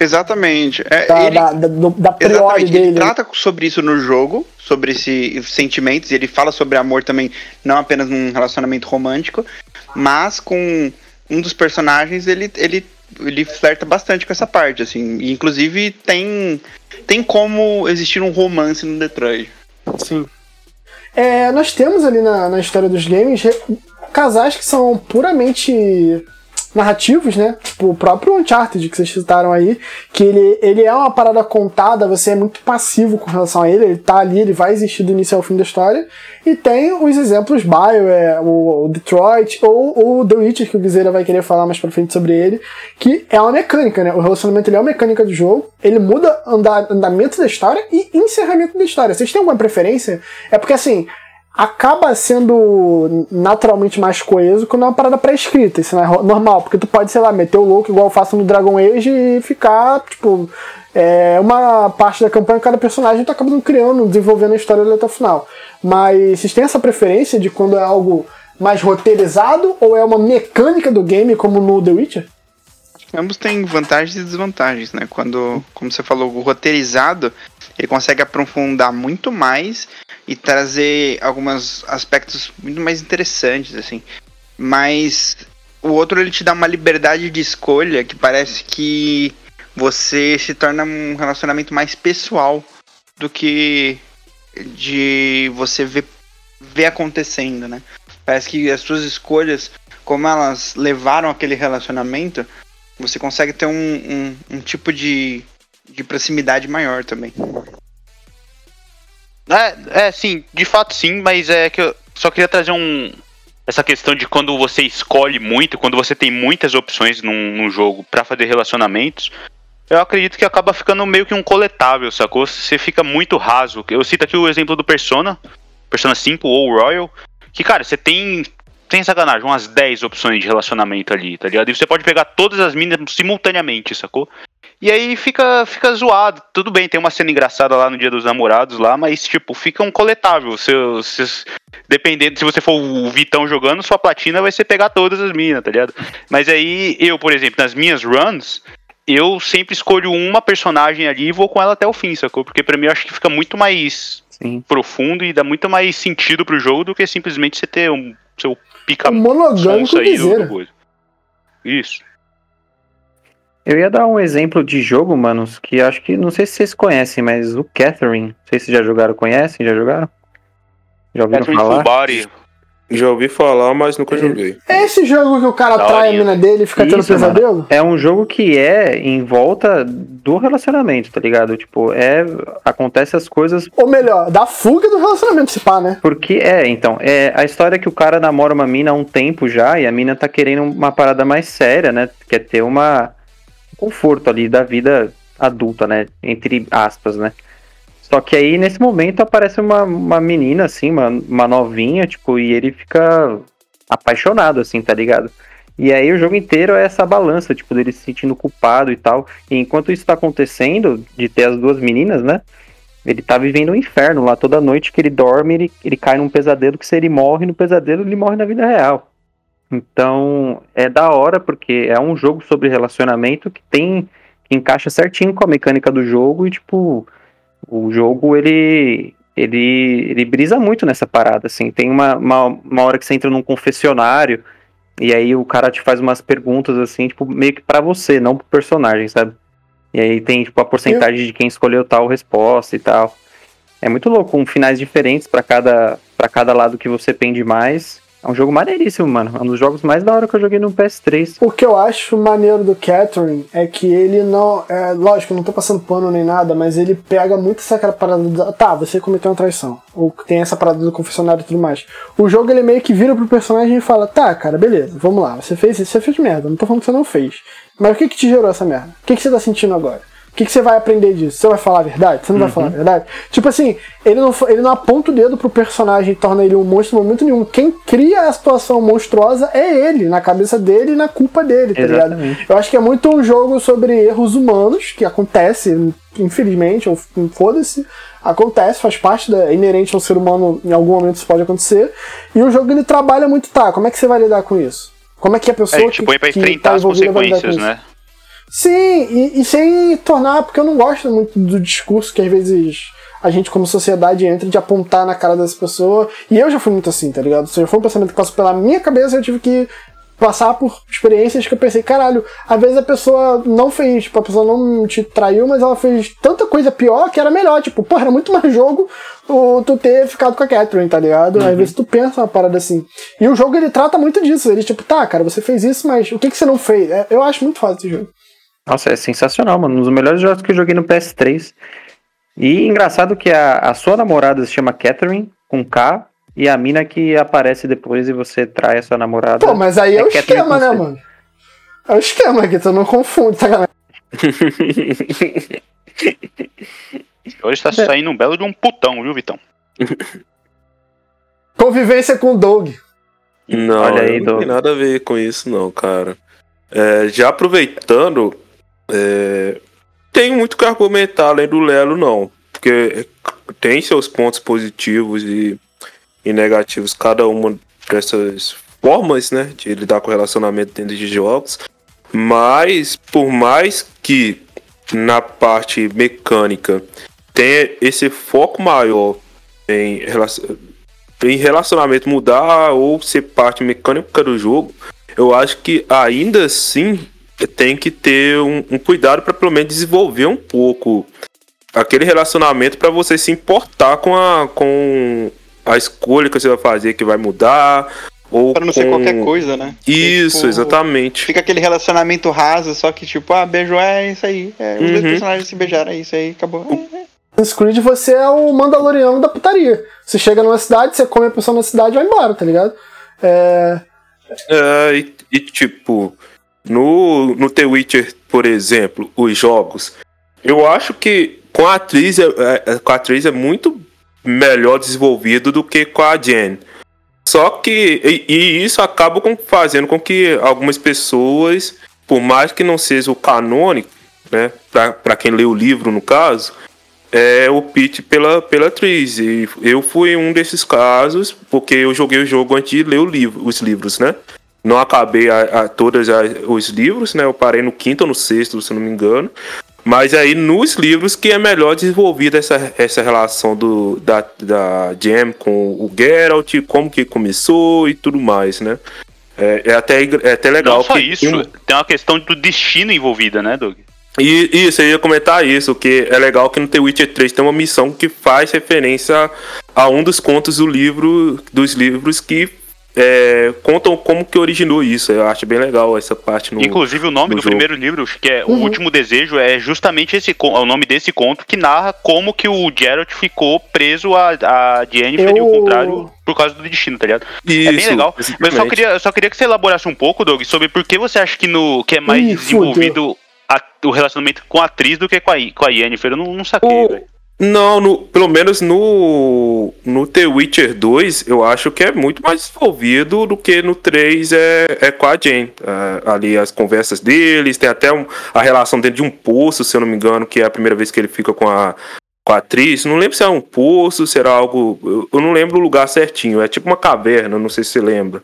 Exatamente. É, Da, ele- da, da, da priori dele. ele trata sobre isso no jogo, sobre esses sentimentos, e ele fala sobre amor também, não apenas num relacionamento romântico, mas com um dos personagens ele, ele, ele flerta bastante com essa parte, assim, e inclusive tem, tem como existir um romance no Detroit. Sim. É, nós temos ali na, na história dos games casais que são puramente narrativos, né? Tipo o próprio Uncharted que vocês citaram aí, que ele, ele é uma parada contada, você é muito passivo com relação a ele, ele tá ali, ele vai existir do início ao fim da história. E tem os exemplos Bio, é, o, o Detroit, ou o The Witcher, que o Guizeira vai querer falar mais pra frente sobre ele, que é uma mecânica, né? O relacionamento ele é uma mecânica do jogo, ele muda anda, andamento da história e encerramento da história. Vocês têm alguma preferência? É porque assim, acaba sendo naturalmente mais coeso quando é uma parada pré-escrita. Isso não é normal, porque tu pode, sei lá, meter o louco igual eu faço no Dragon Age e ficar, tipo, é, uma parte da campanha cada personagem tu acaba criando, desenvolvendo a história até o final. Mas vocês têm essa preferência de quando é algo mais roteirizado ou é uma mecânica do game, como no The Witcher? Ambos têm vantagens e desvantagens, né? Quando, como você falou, o roteirizado, ele consegue aprofundar muito mais e trazer alguns aspectos muito mais interessantes, assim. Mas o outro, ele te dá uma liberdade de escolha que parece que você se torna um relacionamento mais pessoal do que de você ver, ver acontecendo, né? Parece que as suas escolhas, como elas levaram aquele relacionamento, você consegue ter um, um, um tipo de, de proximidade maior também. É, é, sim, de fato sim, mas é que eu só queria trazer um. Essa questão de quando você escolhe muito, quando você tem muitas opções num, num jogo pra fazer relacionamentos, eu acredito que acaba ficando meio que um coletável, sacou? Você fica muito raso. Eu cito aqui o exemplo do Persona, Persona 5 ou Royal, que, cara, você tem sem sacanagem, umas 10 opções de relacionamento ali, tá ligado? E você pode pegar todas as minas simultaneamente, sacou? E aí fica, fica zoado. Tudo bem, tem uma cena engraçada lá no Dia dos Namorados lá, mas tipo, fica um coletável. Se, se, dependendo, se você for o Vitão jogando, sua platina vai ser pegar todas as minas, tá ligado? Mas aí, eu, por exemplo, nas minhas runs, eu sempre escolho uma personagem ali e vou com ela até o fim, sacou? Porque pra mim eu acho que fica muito mais Sim. profundo e dá muito mais sentido pro jogo do que simplesmente você ter um seu pica Um monogâmico aí do-. Isso. Eu ia dar um exemplo de jogo, manos, que acho que, não sei se vocês conhecem, mas o Catherine, não sei se já jogaram, conhecem, já jogaram? Já ouviram Catherine falar? Body. Já ouvi falar, mas nunca joguei. É esse jogo que o cara Da trai a mina dele e fica tendo Isso, pesadelo? É um jogo que é em volta do relacionamento, tá ligado? Tipo, é. Acontece as coisas Ou melhor, da fuga do relacionamento, se pá, né? Porque é, então, é a história é que o cara namora uma mina há um tempo já e a mina tá querendo uma parada mais séria, né? Quer ter uma um conforto ali da vida adulta, né? Entre aspas, né? Só que aí nesse momento aparece uma, uma menina assim, uma, uma novinha, tipo, e ele fica apaixonado assim, tá ligado? E aí o jogo inteiro é essa balança, tipo, dele se sentindo culpado e tal. E enquanto isso tá acontecendo, de ter as duas meninas, né? Ele tá vivendo um inferno lá toda noite que ele dorme, ele, ele cai num pesadelo que se ele morre no pesadelo, ele morre na vida real. Então, é da hora porque é um jogo sobre relacionamento que tem que encaixa certinho com a mecânica do jogo e tipo, o jogo ele ele ele brisa muito nessa parada assim. Tem uma, uma, uma hora que você entra num confessionário e aí o cara te faz umas perguntas assim, tipo, meio que pra você, não pro personagem, sabe? E aí tem, tipo, a porcentagem de quem escolheu tal resposta e tal. É muito louco, com finais diferentes pra cada, pra cada lado que você pende mais. É um jogo maneiríssimo, mano. É um dos jogos mais da hora que eu joguei no PS3. O que eu acho maneiro do Catherine é que ele não. É, lógico, não tô passando pano nem nada, mas ele pega muito essa parada. Da, tá, você cometeu uma traição. Ou tem essa parada do confessionário e tudo mais. O jogo ele meio que vira pro personagem e fala: tá, cara, beleza, vamos lá. Você fez isso, você fez merda. Não tô falando que você não fez. Mas o que que te gerou essa merda? O que que você tá sentindo agora? O que, que você vai aprender disso? Você vai falar a verdade? Você não vai falar a verdade? Tipo assim, ele não, ele não aponta o dedo pro personagem e torna ele um monstro em momento nenhum. Quem cria a situação monstruosa é ele, na cabeça dele e na culpa dele, tá ligado? Exatamente. Eu acho que é muito um jogo sobre erros humanos, que acontece, infelizmente, ou foda-se, acontece, faz parte da é inerente ao ser humano, em algum momento isso pode acontecer. E o jogo ele trabalha muito, tá, como é que você vai lidar com isso? Como é que a É, pessoa ele te que, põe pra que enfrentar tá as consequências, isso? Sim, e, e sem tornar, porque eu não gosto muito do discurso que às vezes a gente, como sociedade, entra de apontar na cara dessa pessoa. E eu já fui muito assim, tá ligado? Se foi um pensamento que passou pela minha cabeça, eu tive que passar por experiências que eu pensei, caralho, às vezes a pessoa não fez, tipo, a pessoa não te traiu, mas ela fez tanta coisa pior que era melhor. Tipo, porra, era muito mais jogo o, tu ter ficado com a Catherine, tá ligado? Às vezes tu pensa uma parada assim. E o jogo ele trata muito disso. Ele, tipo, tá, cara, você fez isso, mas o que, que você não fez? É, eu acho muito foda esse jogo. Nossa, é sensacional, mano. Um dos melhores jogos que eu joguei no PS3. E engraçado que a, a sua namorada se chama Catherine, com K, e a mina que aparece depois e você trai a sua namorada. Pô, mas aí é, É o Catherine esquema, né, mano? É o esquema que tu não confunde, tá, galera? Hoje tá saindo um belo de um putão, viu, Vitão? Convivência com o Doug. Não, Olha aí, não Doug. tem nada a ver com isso, não, cara. É, já aproveitando, é, tem muito que argumentar além do Lelo, não. Porque tem seus pontos positivos e, e negativos, cada uma dessas formas, né, de lidar com o relacionamento dentro de jogos. Mas, por mais que na parte mecânica tenha esse foco maior em em relacionamento mudar ou ser parte mecânica do jogo, eu acho que ainda assim tem que ter um, um cuidado para pelo menos desenvolver um pouco aquele relacionamento para você se importar com a com a escolha que você vai fazer que vai mudar ou Pra não ser com- qualquer coisa, né? Isso, Tipo, exatamente. Fica aquele relacionamento raso, só que tipo, ah, beijo é isso aí. É, os dois Uhum. personagens se beijaram, é isso aí, acabou. É, é. Assassin's Creed você é o Mandaloriano da putaria. Você chega numa cidade, você come a pessoa na cidade e vai embora, tá ligado? É. É, e, e, tipo, no, no The Witcher, por exemplo, os jogos, eu acho que com a atriz é, é- com a atriz é muito melhor desenvolvido do que com a Jen. Só que. E, e isso acaba com, fazendo com que algumas pessoas, por mais que não seja o canônico, né? Pra quem lê o livro, no caso, é opte pela, pela atriz. E eu fui um desses casos, porque eu joguei o jogo antes de ler o livro, os livros, né? Não acabei a, a todos os livros, né? Eu parei no quinto ou no sexto, se não me engano. Mas aí nos livros que é melhor desenvolvida essa, essa relação do, da, da Jam com o Geralt, como que começou e tudo mais, né? É, é até, é até legal. Não só isso, tem uma questão do destino envolvida, né, Doug? E isso, eu ia comentar isso, que é legal que no The Witcher 3 tem uma missão que faz referência a um dos contos do livro, dos livros que é, contam como que originou isso. Eu acho bem legal essa parte. No, Inclusive o nome do jogo. primeiro livro, que é uhum. O Último Desejo, é justamente esse é o nome desse conto que narra como que o Geralt ficou preso a, a Jennifer eu... e o contrário por causa do destino, tá ligado? Isso, é bem legal. Mas eu só queria, eu só queria que você elaborasse um pouco, Doug, sobre por que você acha que, no, que é mais Ih, desenvolvido a, o relacionamento com a atriz do que com a, com a Yennefer. Eu não, não saquei, velho. Não, no, pelo menos no, no The Witcher 2, eu acho que é muito mais desenvolvido do que no 3 é, é com a Jane. É, ali as conversas deles, tem até um, a relação dentro de um poço, se eu não me engano, que é a primeira vez que ele fica com a, com a atriz. Não lembro se é um poço, se era algo. Eu, eu não lembro o lugar certinho. É tipo uma caverna, não sei se você lembra.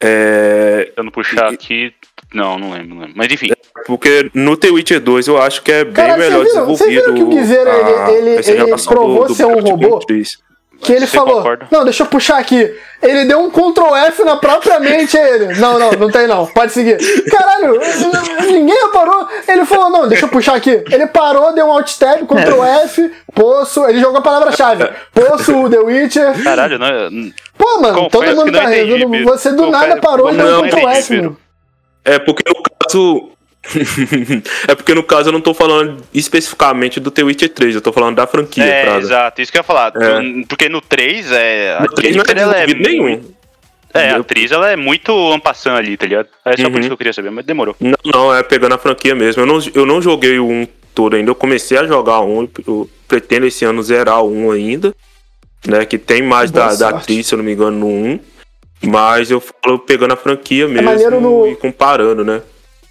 É... Tentando puxar e... aqui, não, não lembro, não lembro. Mas enfim. É, porque no The Witcher 2 eu acho que é bem Cara, melhor viram, desenvolvido. Você viu que o Guizeira, ele, ele, ele provou do, ser um robô? Que ele Você falou, concorda? não, deixa eu puxar aqui. Ele deu um Ctrl F na própria mente, ele. Não, não, não tem não. Pode seguir. Caralho, ninguém reparou. Ele falou, não, deixa eu puxar aqui. Ele parou, deu um Alt Tab, Ctrl F, poço. Ele jogou a palavra-chave. Poço, The Witcher. Caralho, não. Pô, mano, todo mundo tá rindo. Você do nada parou e deu um Ctrl F, mano. É porque no caso. é porque no caso eu não tô falando especificamente do The Witcher 3, eu tô falando da franquia. É, Prada. exato, isso que eu ia falar. É. Porque no 3 é. No 3 não é, é nenhum. É, a atriz ela é muito ampassando ali, tá ligado? É só uhum. por isso que eu queria saber, mas demorou. Não, não, é pegando a franquia mesmo. Eu não, eu não joguei o 1 todo ainda, eu comecei a jogar um, eu pretendo esse ano zerar o 1 ainda. Né, que tem mais da, da atriz, se eu não me engano, no 1. Mas eu falo pegando a franquia é mesmo no... e comparando, né?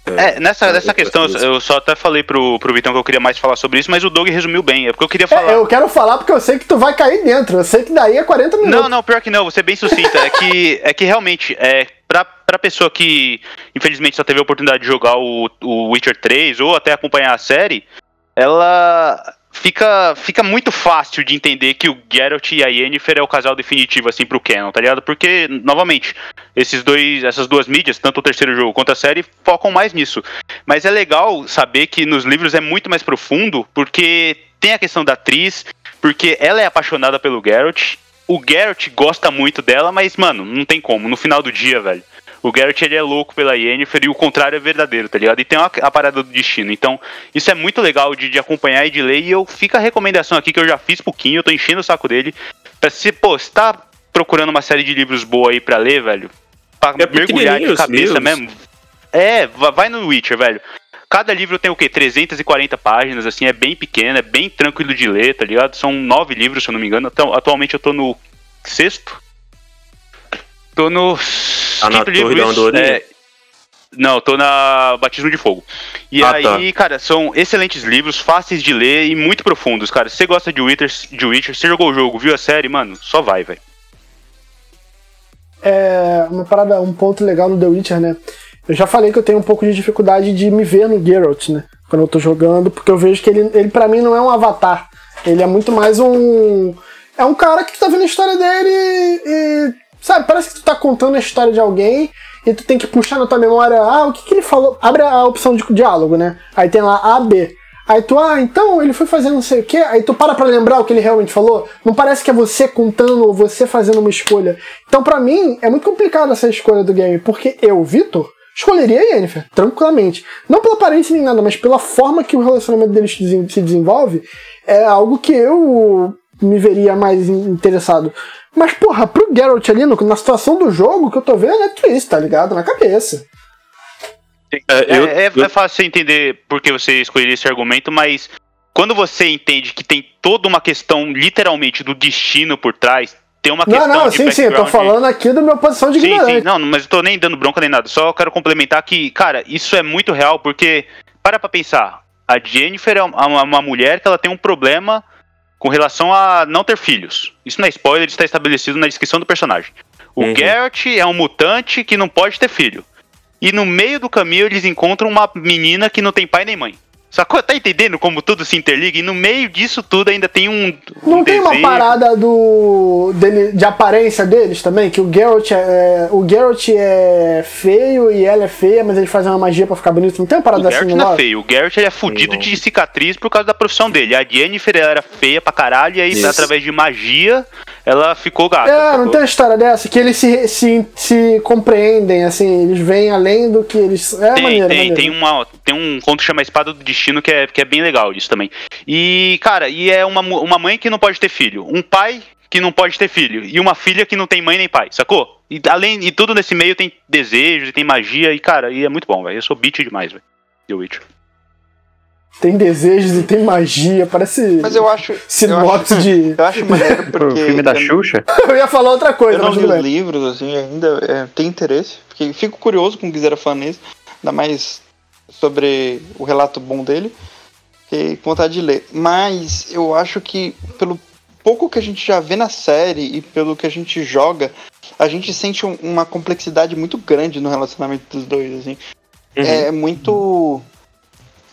É, nessa, é, nessa questão, eu só até falei pro, pro Vitão que eu queria mais falar sobre isso, mas o Doug resumiu bem. É porque eu queria falar. É, eu quero falar porque eu sei que tu vai cair dentro. Eu sei que daí é 40 minutos. Não, não, pior que não, você é bem sucinta. é, que, é que realmente, é, pra, pra pessoa que infelizmente só teve a oportunidade de jogar o, o Witcher 3 ou até acompanhar a série, ela fica, fica muito fácil de entender que o Geralt e a Yennefer é o casal definitivo, assim, pro canon, tá ligado? Porque, novamente, esses dois, essas duas mídias, tanto o terceiro jogo quanto a série, focam mais nisso. Mas é legal saber que nos livros é muito mais profundo, porque tem a questão da atriz, porque ela é apaixonada pelo Geralt, o Geralt gosta muito dela, mas, mano, não tem como. No final do dia, velho, o Garrett ele é louco pela Yennefer e o contrário é verdadeiro, tá ligado? E tem uma, a parada do destino. Então, isso é muito legal de, de acompanhar e de ler. E eu fico a recomendação aqui que eu já fiz pouquinho, eu tô enchendo o saco dele. Pra se, pô, você tá procurando uma série de livros boa aí pra ler, velho, pra é mergulhar de cabeça mesmo. É, vai no Witcher, velho. Cada livro tem o quê? 340 páginas, assim, é bem pequeno, é bem tranquilo de ler, tá ligado? São nove livros, se eu não me engano. Então, atualmente eu tô no sexto. Tô no Tá na Torre da Andorinha? É, não, tô na Batismo de Fogo. E ah, aí, tá. cara, são excelentes livros, fáceis de ler e muito profundos, cara. Se você gosta de Witcher, de Witcher, você jogou o jogo, viu a série, mano, só vai, velho. É uma parada, um ponto legal no The Witcher, né? Eu já falei que eu tenho um pouco de dificuldade de me ver no Geralt, né? Quando eu tô jogando, porque eu vejo que ele, ele para mim não é um avatar. Ele é muito mais um. É um cara que tá vendo a história dele e Sabe, parece que tu tá contando a história de alguém e tu tem que puxar na tua memória, ah, o que, que ele falou? Abre a opção de diálogo, né? Aí tem lá A, B. Aí tu, ah, então ele foi fazendo não sei o quê. Aí tu para pra lembrar o que ele realmente falou. Não parece que é você contando ou você fazendo uma escolha. Então, para mim, é muito complicado essa escolha do game, porque eu, Vitor, escolheria a Yennefer, tranquilamente. Não pela aparência nem nada, mas pela forma que o relacionamento deles se desenvolve, é algo que eu me veria mais interessado. Mas, porra, pro Geralt ali, no, na situação do jogo, que eu tô vendo é triste, tá ligado? Na cabeça. É, eu, é, é, eu... é fácil entender porque você escolheria esse argumento, mas quando você entende que tem toda uma questão, literalmente, do destino por trás, tem uma Não, questão não, de sim, sim, eu tô falando aqui da minha posição de Sim, sim, não, mas eu tô nem dando bronca nem nada. Só quero complementar que, cara, isso é muito real, porque, para pra pensar, a Jennifer é uma, uma mulher que ela tem um problema com relação a não ter filhos. Isso não é spoiler, está estabelecido na descrição do personagem. O Uhum. Garrett é um mutante que não pode ter filho. E no meio do caminho eles encontram uma menina que não tem pai nem mãe. Sacou? Tá entendendo como tudo se interliga? E no meio disso tudo ainda tem um. um Não tem uma parada do dele, de aparência deles também? Que o Geralt é, o Geralt é feio e ela é feia, mas eles fazem uma magia pra ficar bonito. Não tem uma O parada assim Garrett no não é feio. O Garrett ele é fudido de cicatriz por causa da profissão dele. A Jennifer ela era feia pra caralho, e aí, Isso. através de magia, ela ficou gata. É, não tem uma história dessa, que eles se, se, se compreendem, assim, eles veem além do que eles. É Tem, maneiro, tem, maneiro. tem, uma, tem um conto que chama Espada do Destino que é, que é bem legal isso também. E, cara, e é uma, uma mãe que não pode ter filho, um pai que não pode ter filho, e uma filha que não tem mãe nem pai, sacou? E além e tudo nesse meio tem desejos e tem magia, e, cara, e é muito bom, velho. Eu sou beat demais, velho. The Witcher. Tem desejos e tem magia, parece Mas eu acho. Eu acho, sinopse de. eu acho maneiro O porque. filme da Xuxa? Eu ia falar outra coisa, Eu não mas li os livros, assim, ainda é, tenho interesse. Porque fico curioso com o Guizera isso. Ainda mais sobre o relato bom dele. Fiquei com vontade de ler. Mas eu acho que, pelo pouco que a gente já vê na série e pelo que a gente joga, a gente sente um- uma complexidade muito grande no relacionamento dos dois, assim. É muito.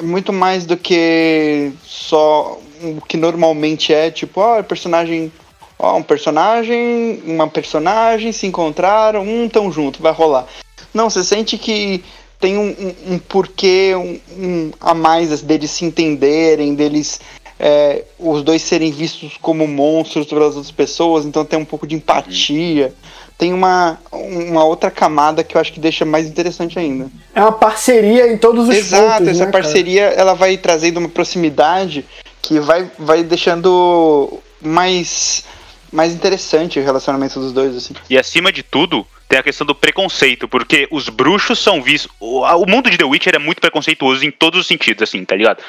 Muito mais do que só o que normalmente é, tipo, ó, personagem. Ó, um personagem, uma personagem se encontraram, um tão junto, vai rolar. Não, você sente que tem um, um- um porquê um, a mais deles se entenderem, deles é, os dois serem vistos como monstros pelas outras pessoas, então tem um pouco de empatia. Tem uma, uma outra camada que eu acho que deixa mais interessante ainda. É uma parceria em todos os Exato, pontos, essa né, cara? parceria ela vai trazendo uma proximidade que vai, vai deixando mais, mais interessante o relacionamento dos dois, assim. E acima de tudo, tem a questão do preconceito, porque os bruxos são vistos. O, mundo de The Witcher é muito preconceituoso em todos os sentidos, assim, tá ligado?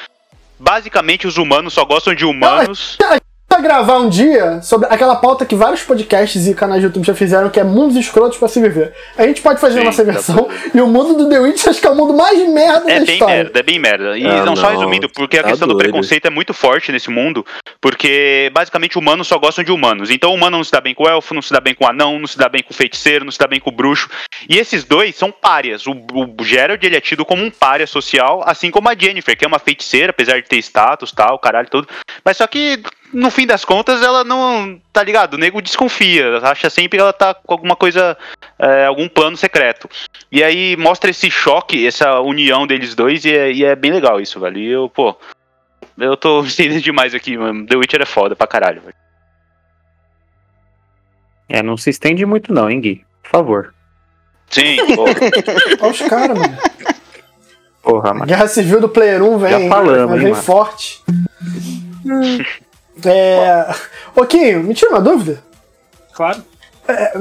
Basicamente, os humanos só gostam de humanos. Vai gravar um dia sobre aquela pauta que vários podcasts e canais de YouTube já fizeram, que é mundos escrotos pra se viver. A gente pode fazer a Sim, nossa dá versão, e o mundo do The Witch acho que é o mundo mais merda É da bem história. merda, é bem merda. E Ah, não, só não, resumindo, porque a tá questão do doido. preconceito é muito forte nesse mundo, porque basicamente humanos só gostam de humanos. Então o humano não se dá bem com o elfo, não se dá bem com o anão, não se dá bem com o feiticeiro, não se dá bem com o bruxo. E esses dois são párias. O, o Gerald ele é tido como um pária social, assim como a Jennifer, que é uma feiticeira, apesar de ter status, tal, caralho, tudo. Mas só que no fim das contas, ela não. Tá ligado? O nego desconfia. Acha sempre que ela tá com alguma coisa. é, algum plano secreto. E aí mostra esse choque, essa união deles dois, e é, e é bem legal isso, velho. E eu, pô. Eu tô entendendo demais aqui, mano. The Witcher é foda pra caralho, velho. É, não se estende muito não, hein, Gui? Por favor. Sim, pô. Olha os caras, mano. Porra, mano. Guerra Civil do Player 1 vem, Já falamos, hein, vem mano. forte. é... Ô, Kim, me tira uma dúvida. Claro. É,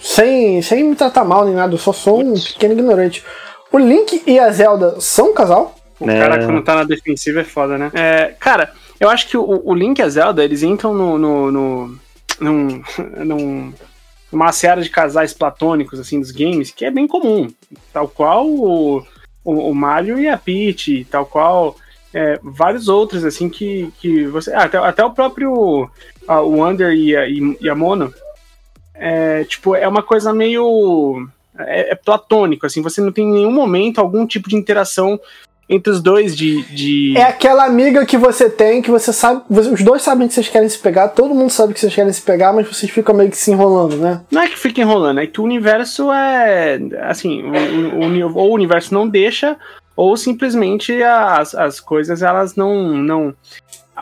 sem, sem me tratar mal nem nada, eu só sou um pequeno ignorante. O Link e a Zelda são um casal? O É. cara quando tá na defensiva é foda, né? É, cara, eu acho que o, o Link e a Zelda, eles entram no. no, no num, num, numa seara de casais platônicos, assim, dos games, que é bem comum. Tal qual o, o, o Mario e a Peach, tal qual é, vários outros, assim, que, que você. ah, até, até o próprio ah, o Wander e a, e, a Mono. É, tipo, é uma coisa meio. É, é platônico, assim, você não tem em nenhum momento algum tipo de interação entre os dois de. de... É aquela amiga que você tem, que você sabe. os dois sabem que vocês querem se pegar, todo mundo sabe que vocês querem se pegar, mas vocês ficam meio que se enrolando, né? Não é que fica enrolando, é que o universo é. Assim, o, o, o ou o universo não deixa, ou simplesmente as, as coisas elas não. não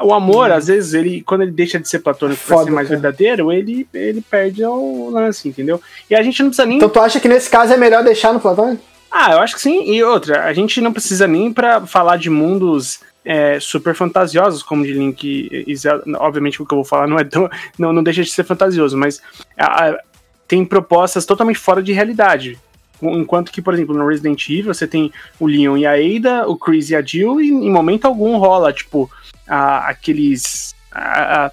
o amor, às vezes, ele, quando ele deixa de ser platônico pra Foda, ser mais cara. verdadeiro, ele, ele perde o lance, entendeu? E a gente não precisa nem. Então tu acha que nesse caso é melhor deixar no Platônico? Ah, eu acho que sim. E outra, a gente não precisa nem pra falar de mundos é, super fantasiosos, como de Link e Zelda. Obviamente o que eu vou falar não é tão, não, não deixa de ser fantasioso, mas ah, ah, tem propostas totalmente fora de realidade. Enquanto que, por exemplo, no Resident Evil você tem o Leon e a Ada, o Chris e a Jill, e em momento algum rola, tipo, ah, aqueles. ah, ah,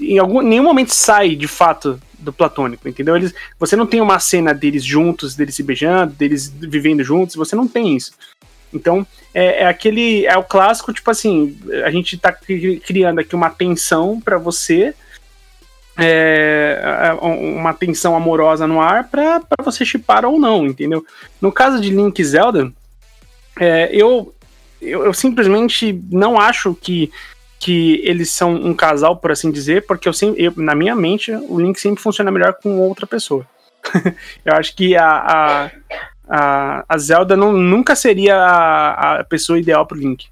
em algum, nenhum momento sai de fato do platônico, entendeu? Eles, você não tem uma cena deles juntos, deles se beijando, deles vivendo juntos, você não tem isso. Então, é, é aquele. É o clássico, tipo assim, a gente tá criando aqui uma tensão para você. É, é uma tensão amorosa no ar para você chipar ou não, entendeu? No caso de Link e Zelda, é, eu, eu, eu simplesmente não acho que que eles são um casal, por assim dizer, porque eu sempre, eu, na minha mente, o Link sempre funciona melhor com outra pessoa. eu acho que a, a, a, a Zelda não, nunca seria a, a pessoa ideal pro Link.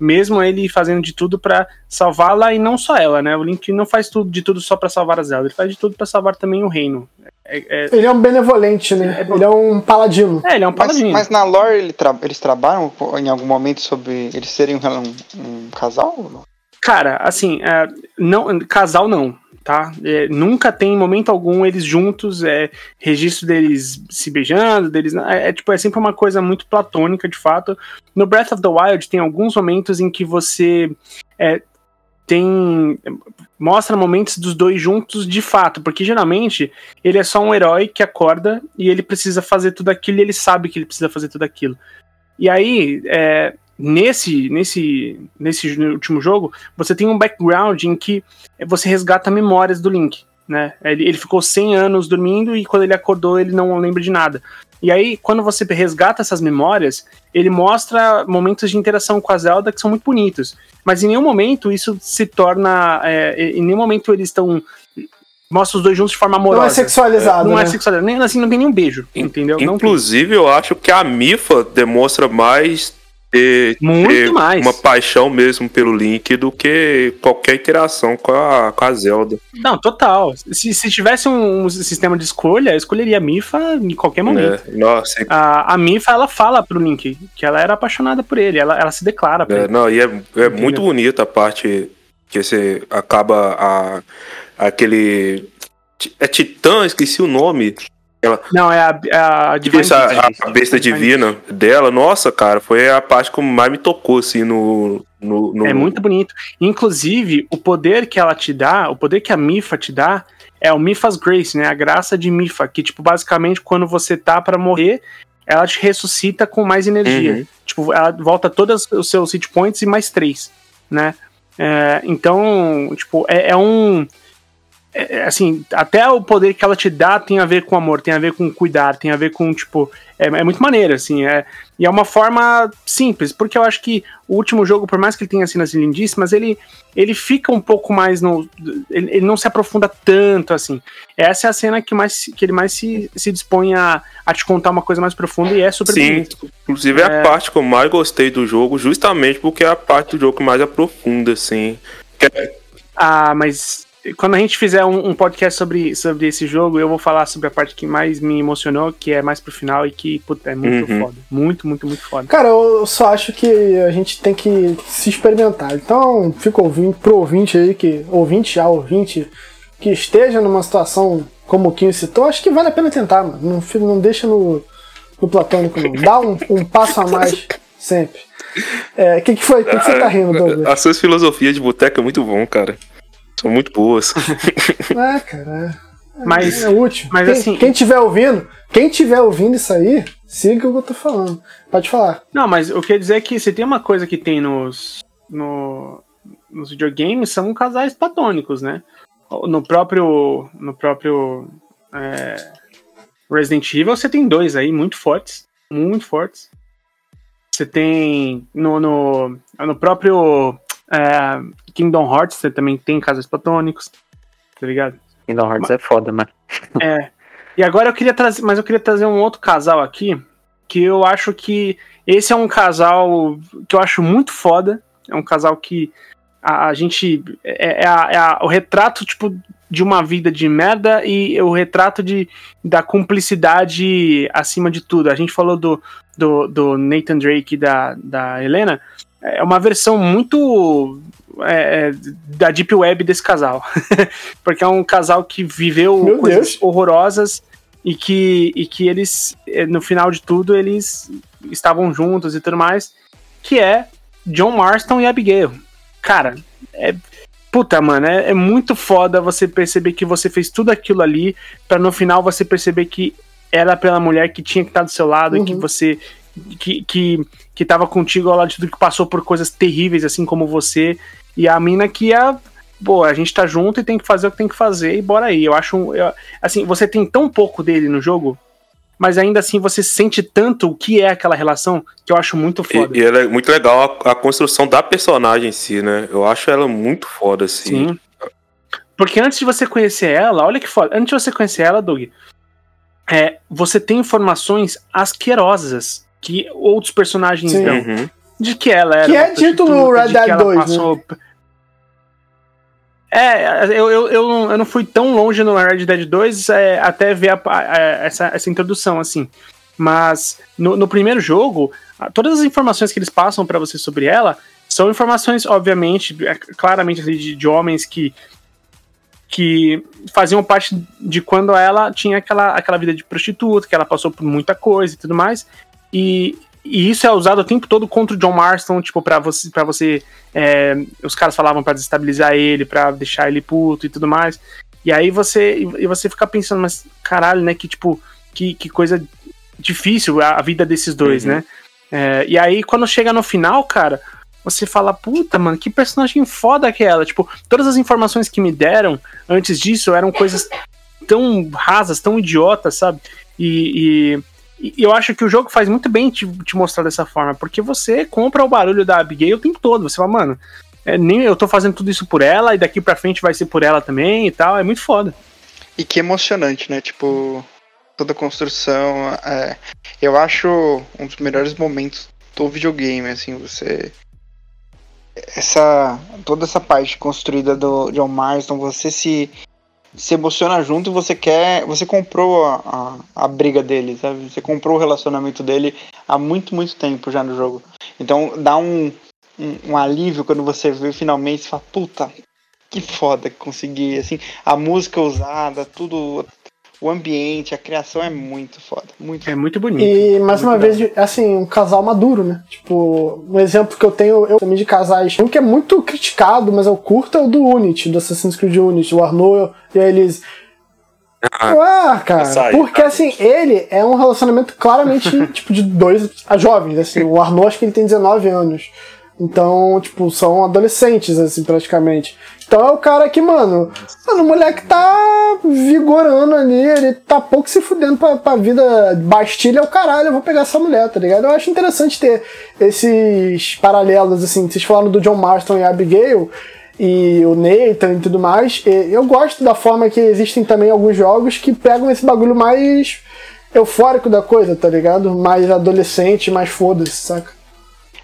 Mesmo ele fazendo de tudo para salvá-la e não só ela, né? O Link não faz tudo de tudo só para salvar a Zelda, ele faz de tudo para salvar também o reino. É, é... Ele é um benevolente, né? É, ele é um paladino. É, ele é um paladino. Mas, mas na lore ele tra eles trabalham em algum momento sobre eles serem um, um, um casal? Cara, assim, é, não, casal não, tá? É, nunca tem, em momento algum, eles juntos, é, registro deles se beijando, deles. É, é, tipo, é sempre uma coisa muito platônica, de fato. No Breath of the Wild tem alguns momentos em que você é, tem. mostra momentos dos dois juntos de fato, porque geralmente ele é só um herói que acorda e ele precisa fazer tudo aquilo e ele sabe que ele precisa fazer tudo aquilo. E aí, é, nesse, nesse, nesse último jogo, você tem um background em que você resgata memórias do Link. Né? Ele, ele ficou 100 anos dormindo e quando ele acordou ele não lembra de nada. E aí, quando você resgata essas memórias, ele mostra momentos de interação com a Zelda que são muito bonitos. Mas em nenhum momento isso se torna. É, em nenhum momento eles estão. Mostra os dois juntos de forma amorosa. Não é sexualizado. Não é né? é sexualizado. Nem assim, não tem nenhum beijo, entendeu? Inclusive, eu acho que a Mifa demonstra mais ter, Muito ter mais. uma paixão mesmo pelo Link do que qualquer interação com a, com a Zelda. Não, total. Se, se tivesse um, um sistema de escolha, eu escolheria a Mifa em qualquer momento. É, nossa, A, a Mifa, ela fala pro Link que ela era apaixonada por ele, ela, ela se declara pra é, ele. não, e é, é muito bonita a parte que você acaba a, aquele. É Titã, esqueci o nome. Ela, Não, é a, a Divine essa, Beast. a besta divina dela, nossa, cara, foi a parte que mais me tocou, assim, no. no, no- É muito bonito. Inclusive, o poder que ela te dá, o poder que a Mifa te dá, é o Mifa's Grace, né? A graça de Mifa, que, tipo, basicamente, quando você tá pra morrer, ela te ressuscita com mais energia. Uhum. Tipo, ela volta todos os seus hit points e mais três, né? É, então, tipo, é, é um. É- é, assim, até o poder que ela te dá tem a ver com amor, tem a ver com cuidar, tem a ver com, tipo, é, é muito maneiro, assim, é, e é uma forma simples, porque eu acho que o último jogo, por mais que ele tenha cenas lindíssimas, ele, ele fica um pouco mais no. Ele, ele não se aprofunda tanto, assim. Essa é a cena que, mais, que ele mais se, se dispõe a, a te contar uma coisa mais profunda e é super Sim, bonito. inclusive é É. a parte que eu mais gostei do jogo, justamente porque é a parte do jogo que mais aprofunda, assim. Que é- Ah, mas quando a gente fizer um, um podcast sobre, sobre esse jogo, eu vou falar sobre a parte que mais me emocionou, que é mais pro final e que, puta, é muito Uhum. foda. Muito, muito, muito foda. Cara, eu só acho que a gente tem que se experimentar. Então, fica ouvindo pro ouvinte aí, que ouvinte já, ouvinte, que esteja numa situação como o Kim citou, acho que vale a pena tentar, mano. Não, não deixa no, no platônico, não. Dá um, um passo a mais sempre. É, O que, que foi? O que, que você tá rindo, Douglas? As suas filosofias de boteca é muito bom, cara. São muito boas. É, cara. É, Mas- é útil. mas quem, assim- quem tiver ouvindo, quem tiver ouvindo isso aí, siga o que eu tô falando. Pode falar. Não, mas eu quero dizer é que se tem uma coisa que tem nos, no, nos videogames, são casais platônicos, né? No próprio, no próprio é, Resident Evil, você tem dois aí muito fortes, muito fortes. Você tem no, no, no próprio é, Kingdom Hearts, você também tem casais platônicos, tá ligado? Kingdom Hearts é foda, mano. É. E agora eu queria trazer, mas eu queria trazer um outro casal aqui, que eu acho que esse é um casal que eu acho muito foda. É um casal que a, a gente é, é a- é a- o retrato tipo de uma vida de merda e o retrato de, da cumplicidade acima de tudo. A gente falou do, do, do Nathan Drake e da, da Helena. É uma versão muito é, é, da Deep Web desse casal. Porque é um casal que viveu Meu coisas Deus. horrorosas e que, e que eles, eh, no final de tudo, eles estavam juntos e tudo mais, que é John Marston e Abigail. Cara, é, puta, mano, é, é muito foda você perceber que você fez tudo aquilo ali, para no final você perceber que era pela mulher que tinha que estar do seu lado, Uhum. que você. Que, que, que tava contigo ao lado de tudo que passou por coisas terríveis, assim como você. E a mina que é. Pô, a gente tá junto e tem que fazer o que tem que fazer e bora aí. Eu acho. eu- assim, você tem tão pouco dele no jogo, mas ainda assim você sente tanto o que é aquela relação que eu acho muito foda. E, e ela é muito legal a, a construção da personagem em si, né? Eu acho ela muito foda, assim. Sim. Porque antes de você conhecer ela, olha que foda. Antes de você conhecer ela, Doug, é, você tem informações asquerosas que outros personagens Sim. dão. Uhum. De que ela era. Que é dito no prostituta, Red de Dead que ela 2, né? passou- É, eu, eu, eu, não, eu não fui tão longe no Red Dead 2 é, até ver a- a- essa, essa introdução, assim. Mas no, no primeiro jogo, todas as informações que eles passam pra você sobre ela são informações, obviamente, é, claramente assim, de, de homens que, que faziam parte de quando ela tinha aquela, aquela vida de prostituta, que ela passou por muita coisa e tudo mais. E, e isso é usado o tempo todo contra o John Marston, tipo, pra você. Pra você é, os caras falavam pra desestabilizar ele, pra deixar ele puto e tudo mais. E aí você. E você fica pensando, mas caralho, né? Que tipo. Que, que coisa difícil a, a vida desses dois, Uhum. né? É, e aí, quando chega no final, cara, você fala, puta, mano, que personagem foda que é ela. Tipo, todas as informações que me deram antes disso eram coisas tão rasas, tão idiotas, sabe? E, e- e eu acho que o jogo faz muito bem te, te mostrar dessa forma, porque você compra o barulho da Abigail o tempo todo. Você fala, mano, é, nem eu tô fazendo tudo isso por ela, e daqui pra frente vai ser por ela também e tal. É muito foda. E que emocionante, né? Tipo, toda a construção. é, eu acho um dos melhores momentos do videogame, assim, você. Essa. Toda essa parte construída do John Marston, você se. Se emociona junto e você quer. Você comprou a, a, a briga dele, sabe? Você comprou o relacionamento dele há muito, muito tempo já no jogo. Então dá um, um, um alívio quando você vê finalmente e fala, puta, que foda que consegui, assim, a música usada, tudo, o ambiente, a criação é muito foda, muito É muito bonito. E mais Muito uma vez, assim, um casal maduro, né? Tipo, um exemplo que eu tenho, eu também de casais, um que é muito criticado, mas eu curto é o do Unity, do Assassin's Creed Unity, o Arnaud e a Elise. Ah, Ah, cara, porque cara. assim, ele é um relacionamento claramente, tipo, de dois a jovens, assim, o Arnaud acho que ele tem 19 anos. Então, tipo, são adolescentes, assim, praticamente. Então é o cara que, mano, mano, o moleque tá vigorando ali, ele tá pouco se fudendo pra, pra vida. Bastilha é o caralho, eu vou pegar essa mulher, tá ligado? Eu acho interessante ter esses paralelos, assim, vocês falaram do John Marston e Abigail, e o Nathan e tudo mais. E eu gosto da forma que existem também alguns jogos que pegam esse bagulho mais eufórico da coisa, tá ligado? Mais adolescente, mais foda-se, saca?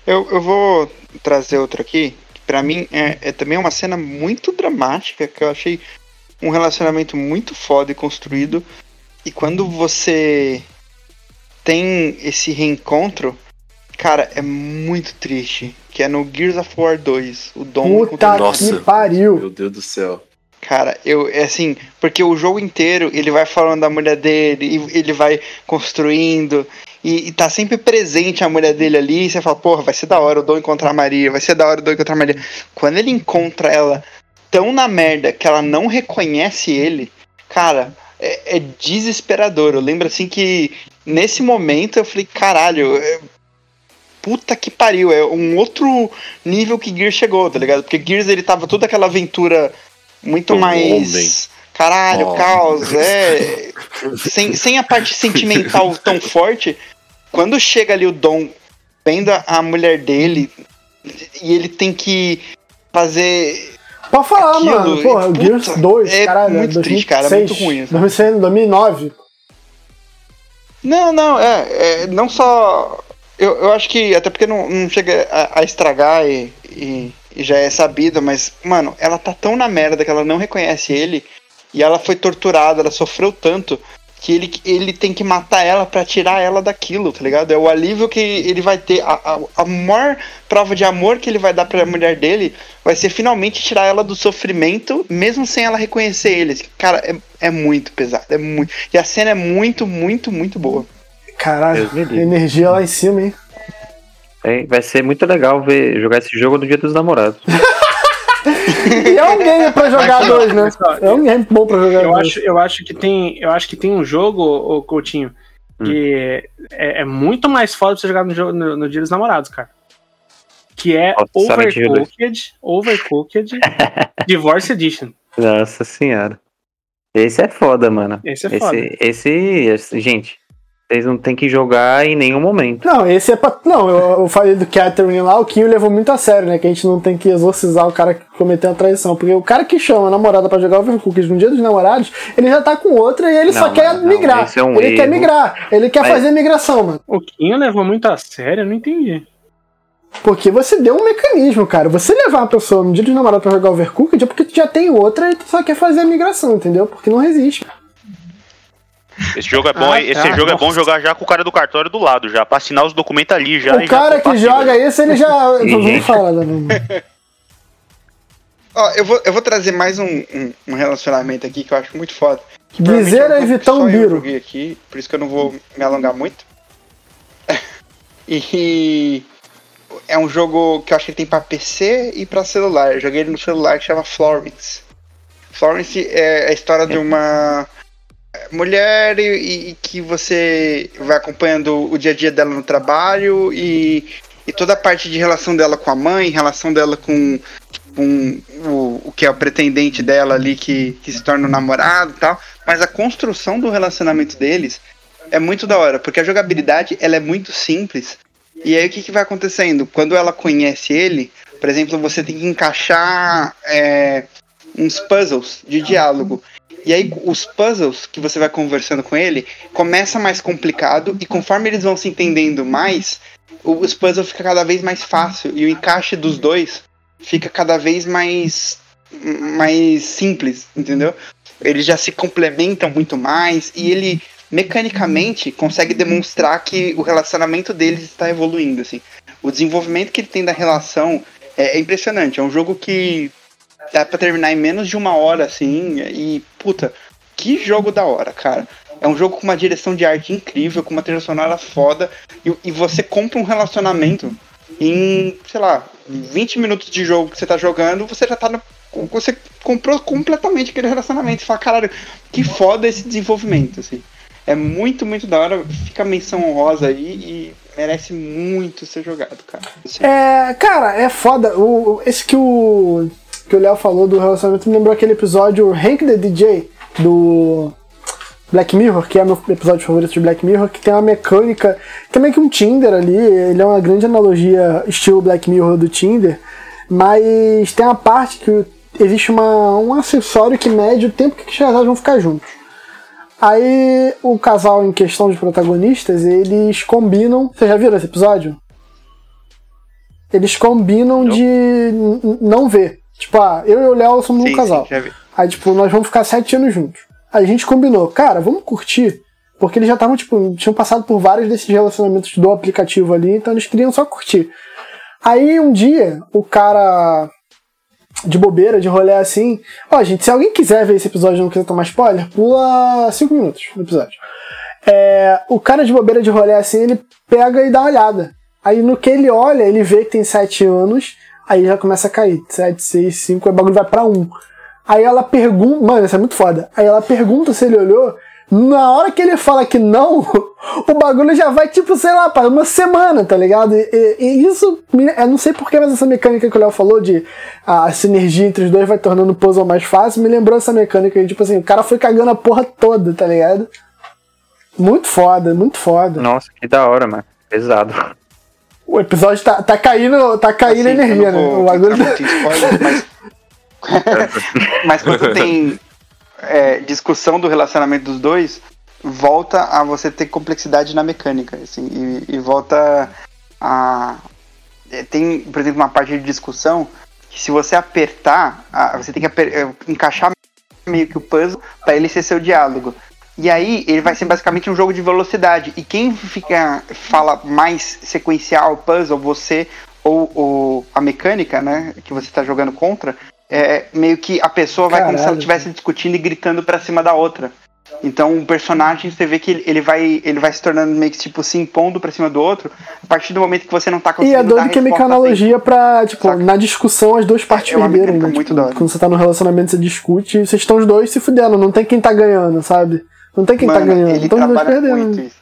Eu, eu vou trazer outra aqui, que pra mim é, é também uma cena muito dramática, que eu achei um relacionamento muito foda e construído. E quando você tem esse reencontro, cara, é muito triste. Que é no Gears of War 2, o Dom Puta Nossa. que pariu! Meu Deus do céu. Cara, eu, é assim, porque o jogo inteiro ele vai falando da mulher dele, e ele vai construindo, e, e tá sempre presente a mulher dele ali, e você fala, porra, vai ser da hora o Dom encontrar a Maria, vai ser da hora o Dom encontrar a Maria. Quando ele encontra ela tão na merda que ela não reconhece ele, cara, é, é desesperador. Eu lembro assim que nesse momento eu falei, caralho, é- puta que pariu, é um outro nível que Gears chegou, tá ligado? Porque Gears ele tava toda aquela aventura muito Um mais. homem. Caralho, Oh. caos, é. sem, sem a parte sentimental tão forte. Quando chega ali o Dom vendo a- mulher dele e ele tem que fazer. Pode falar, Aquilo, mano. Porra, o puta, Gears 2, é caralho. muito triste, cara, é 2006, muito ruim, assim. 2006, 2009. Não, não, é. é, não só. Eu, eu acho que. Até porque não, não chega a, a estragar e, e, e já é sabido, mas, mano, ela tá tão na merda que ela não reconhece ele. E ela foi torturada, ela sofreu tanto. Que ele, ele tem que matar ela pra tirar ela daquilo, tá ligado? É o alívio que ele vai ter. A, a, a maior prova de amor que ele vai dar pra mulher dele vai ser finalmente tirar ela do sofrimento, mesmo sem ela reconhecer ele. Cara, é, é muito pesado. É muito. E a cena é muito, muito, muito boa. Caralho, energia lá em cima, hein? É, vai ser muito legal ver jogar esse jogo no Dia dos Namorados. E é um game pra jogar Mas, dois, né? É um game bom pra jogar Eu dois. acho, eu acho que tem, eu acho que tem um jogo, o Coutinho, que é, é muito mais foda pra você jogar no, jogo- no, no Dia dos Namorados, cara. Que é Nossa. Overcooked, Overcooked Divorce Edition. Nossa senhora. Esse é foda, mano. Esse é foda. Esse, esse- gente, vocês não tem que jogar em nenhum momento. Não, esse é pra. Não, eu, eu falei do Catherine lá, o Kinho levou muito a sério, né? Que a gente não tem que exorcizar o cara que cometeu a traição. Porque o cara que chama a namorada pra jogar Overcooked no dia dos namorados, ele já tá com outra e ele só Não, quer não, migrar. é um ele quer erro. migrar. Ele quer Mas- fazer migração, mano. O Quinho levou muito a sério, eu não entendi. Porque você deu um mecanismo, cara. Você levar uma pessoa no dia dos namorados pra jogar Overcooked é porque tu já tem outra e tu só quer fazer a migração, entendeu? Porque não resiste. Esse jogo é bom, Ah, esse tá, jogo é bom nossa. jogar já com o cara do cartório do lado, já, pra assinar os documentos ali já. o já cara que compartilha. joga isso, ele já. Vamos falar, né? Ó, eu vou, eu vou trazer mais um, um, um relacionamento aqui que eu acho muito foda. Que é um e que Vitão eu Biro. joguei aqui, por isso que eu não vou me alongar muito. e é um jogo que eu acho que tem pra PC e pra celular. Eu joguei ele no celular que chama Florence. Florence é a história de uma mulher e, e que você vai acompanhando o dia a dia dela no trabalho e, e toda a parte de relação dela com a mãe, relação dela com, com o, o que é o pretendente dela ali que, que se torna o namorado e tal. Mas a construção do relacionamento deles é muito da hora, porque a jogabilidade ela é muito simples. E aí o que, que vai acontecendo? Quando ela conhece ele, por exemplo, você tem que encaixar é, uns puzzles de diálogo. E aí os puzzles que você vai conversando com ele começa mais complicado e conforme eles vão se entendendo mais, os puzzles fica cada vez mais fácil e o encaixe dos dois fica cada vez mais mais simples, entendeu? Eles já se complementam muito mais e ele mecanicamente consegue demonstrar que o relacionamento deles está evoluindo assim. O desenvolvimento que ele tem da relação é, é impressionante. É um jogo que dá pra terminar em menos de uma hora, assim, e, puta, que jogo da hora, cara. É um jogo com uma direção de arte incrível, com uma trilha sonora foda, e, e você compra um relacionamento em, sei lá, 20 minutos de jogo que você tá jogando, você já tá no. Você comprou completamente aquele relacionamento. Você fala, caralho, que foda esse desenvolvimento, assim. É muito, muito da hora. Fica menção honrosa aí e merece muito ser jogado, cara. Assim, É, cara, é foda. O, esse que o que o Léo falou do relacionamento me lembrou aquele episódio Hank the DJ do Black Mirror, que é meu episódio favorito de Black Mirror, que tem uma mecânica, é meio que um Tinder ali, ele é uma grande analogia estilo Black Mirror do Tinder, mas tem uma parte que existe uma, um acessório que mede o tempo que os casais vão ficar juntos. Aí o casal em questão de protagonistas, eles combinam. Vocês já viram esse episódio? Eles combinam de n- n- não ver. Tipo, ah, eu e o Léo somos um sim, casal. sim. Aí, tipo, nós vamos ficar sete anos juntos. Aí a gente combinou, cara, vamos curtir. Porque eles já estavam, tipo, tinham passado por vários desses relacionamentos do aplicativo ali, então eles queriam só curtir. Aí um dia, o cara de bobeira, de rolê assim, ó, gente, se alguém quiser ver esse episódio e não quiser tomar spoiler, pula cinco minutos no episódio. É, o cara de bobeira de rolê assim, ele pega e dá uma olhada. Aí no que ele olha, ele vê que tem sete anos, aí já começa a cair. Sete, seis, cinco, aí o bagulho vai pra um. Aí ela pergunta. Mano, isso é muito foda. Aí ela pergunta se ele olhou. Na hora que ele fala que não, o bagulho já vai, tipo, sei lá, para uma semana, tá ligado? E, e- isso, eu não sei porquê, mas essa mecânica que o Léo falou de a sinergia entre os dois vai tornando o puzzle mais fácil, me lembrou essa mecânica de, tipo assim, o cara foi cagando a porra toda, tá ligado? Muito foda, muito foda. Nossa, que da hora, mano. Pesado. O episódio tá, tá caindo, tá caindo Assim, energia, né? O bagulho em spoiler, mas... mas quando tem é, discussão do relacionamento dos dois, volta a você ter complexidade na mecânica, assim, e, e volta a... é, Tem, por exemplo, uma parte de discussão que se você apertar, a- você tem que aper- é, encaixar meio que o puzzle para ele ser seu diálogo. E aí ele vai ser basicamente um jogo de velocidade. E quem fica fala mais sequencial o puzzle, você ou, ou a mecânica, né, que você está jogando contra, é meio que a pessoa vai como se ela estivesse discutindo e gritando para cima da outra. Então o personagem, você vê que ele- vai, ele vai se tornando meio que tipo se impondo pra cima do outro, a partir do momento que você não tá E conseguindo é doido que é meio que resposta analogia pra, tipo, Saca? na discussão as duas partes É perderam, mecânica né? muito Tipo, quando você tá no relacionamento, você discute, vocês estão os dois se fudendo, não tem quem tá ganhando, sabe? Não tem quem tá Mano, ganhando, ele então trabalha perdendo. muito isso.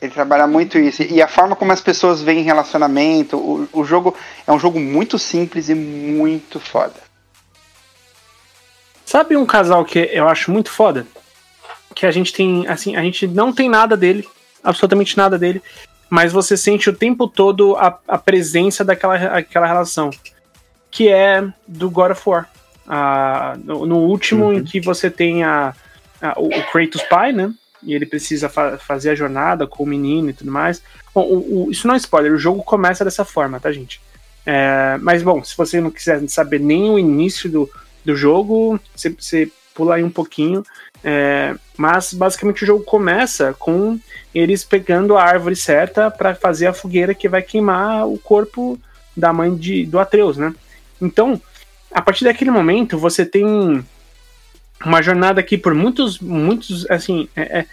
Ele trabalha muito isso. E a forma como as pessoas veem relacionamento, o, o jogo é um jogo muito simples e muito foda. Sabe um casal que eu acho muito foda? Que a gente tem, assim, a gente não tem nada dele, absolutamente nada dele, mas você sente o tempo todo a, a presença daquela aquela relação, que é do God of War. Ah, no, no último, em que você tem a- o, o Kratos pai, né? E ele precisa fa- fazer a jornada com o menino e tudo mais. Bom, o- o- isso não é spoiler, o jogo começa dessa forma, tá, gente? É, mas bom, se você não quiser saber nem o início do, do jogo, você, você pula aí um pouquinho. É, mas basicamente o jogo começa com eles pegando a árvore certa para fazer a fogueira que vai queimar o corpo da mãe de, do Atreus, né? Então, a partir daquele momento, você tem uma jornada que por muitos, muitos, assim, é- é-